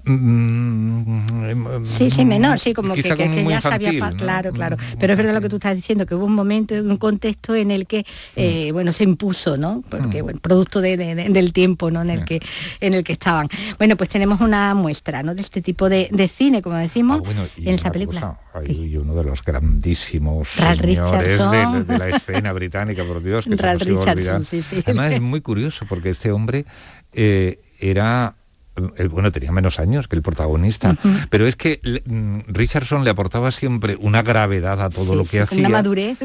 Mm, sí, sí, menor, sí, como que, ya sabía, claro, claro. Pero es verdad lo que tú estás diciendo, que hubo un momento, un contexto en el que, eh, bueno, se impuso, ¿no? Porque, bueno, producto del tiempo, ¿no? En el que en el que estaban. Bueno, pues tenemos una muestra, ¿no? De este tipo de, cine, como decimos, ah, en esta película. hay uno de los grandísimos señores de, la escena británica, por Dios, que se Además es muy curioso porque este hombre eh, era bueno tenía menos años que el protagonista, pero es que mm, Richardson le aportaba siempre una gravedad a todo lo que hacía. Una madurez.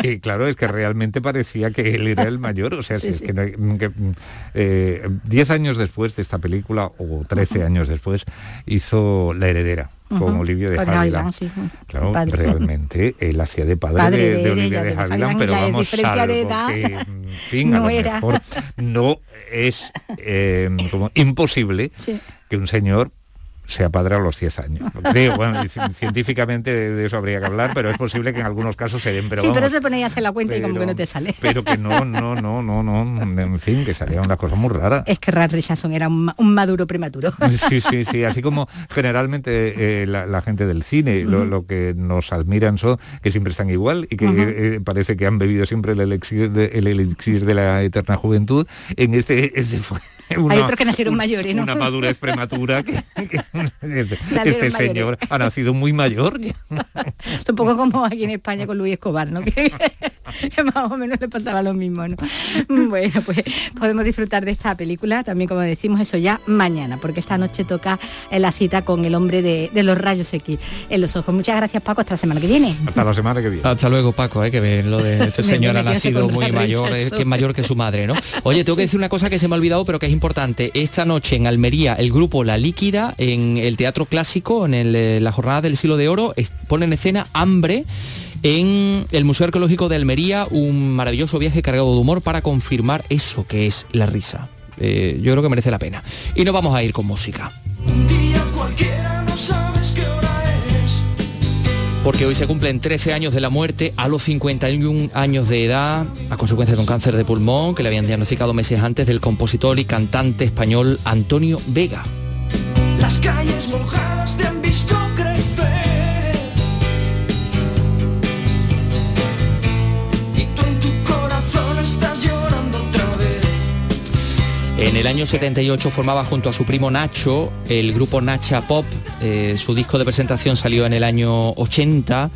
Que, claro, es que realmente parecía que él era el mayor. O sea, es que, mm, mm, eh, diez años después de esta película, o 13 años después, hizo La Heredera con Olivia de Havilland. Claro, realmente él hacía de padre, de, Olivia de, Havilland, pero vamos, salvo de edad, que, en fin, no a lo mejor no es eh, como imposible que un señor sea padre a los 10 años. Creo, bueno, científicamente de eso habría que hablar, pero es posible que en algunos casos se den, pero Sí, pero te pones a hacer la cuenta y como que no te sale. Pero que no, no, no, no, no, en fin, que salía una cosa muy rara. Es que Rad Richardson era un, maduro prematuro. Sí, sí, sí, así como generalmente eh, la, gente del cine, lo, que nos admiran son que siempre están igual y que eh, parece que han bebido siempre el elixir, de, el elixir de la eterna juventud. En este, este fue hay otros que nacieron mayores, ¿no? Una madurez prematura que, este señor ha nacido muy mayor. Un poco como aquí en España con Luis Escobar, ¿no? Que, más o menos le pasaba lo mismo, ¿no? Bueno, pues podemos disfrutar de esta película, también como decimos, eso ya mañana, porque esta noche toca la cita con el hombre de, los rayos X en los ojos. Muchas gracias, Paco, hasta la semana que viene. Hasta la semana que viene. Hasta luego, Paco, hay que ver lo de este señor ha nacido muy mayor, que es mayor que su madre, ¿no? Oye, tengo que decir una cosa que se me ha olvidado, pero que es importante. Esta noche en Almería, el grupo La Líquida, en el Teatro Clásico, en eh, la jornada del Siglo de Oro, pone en escena Hambre en el Museo Arqueológico de Almería, un maravilloso viaje cargado de humor para confirmar eso que es la risa. Eh, yo creo que merece la pena. Y nos vamos a ir con música. Un día cualquiera no sabes qué hora es. porque hoy se cumplen 13 años de la muerte a los 51 años de edad a consecuencia de un cáncer de pulmón que le habían diagnosticado meses antes del compositor y cantante español Antonio Vega. Las calles mojadas te En el año 78 formaba junto a su primo Nacho el grupo Nacha Pop. Eh, su disco de presentación salió en el año 80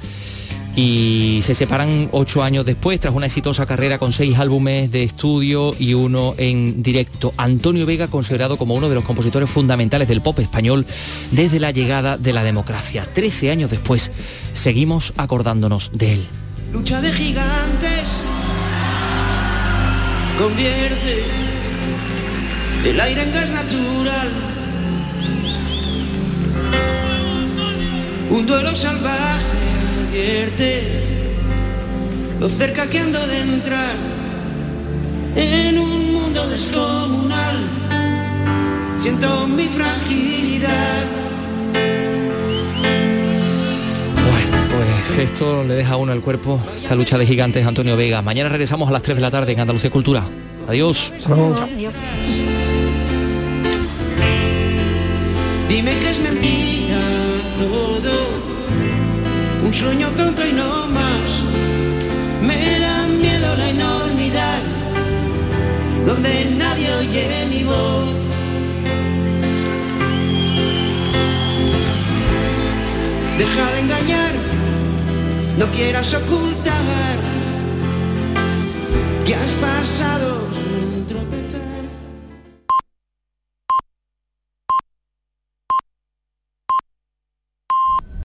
y se separan ocho años después tras una exitosa carrera con seis álbumes de estudio y uno en directo. Antonio Vega considerado como uno de los compositores fundamentales del pop español desde la llegada de la democracia. Trece años después seguimos acordándonos de él. Lucha de gigantes. Convierte el aire en gas natural. Un duelo salvaje advierte lo cerca que ando de entrar en un mundo descomunal. Siento mi fragilidad. Pues esto le deja a uno el cuerpo, esta lucha de gigantes Antonio Vega. Mañana regresamos a las 3 de la tarde en Andalucía Cultura. Adiós. Dime que es mentira todo, un sueño tonto y no más. Me da miedo la enormidad, donde nadie oye mi voz. Deja de engañar, no quieras ocultar que has pasado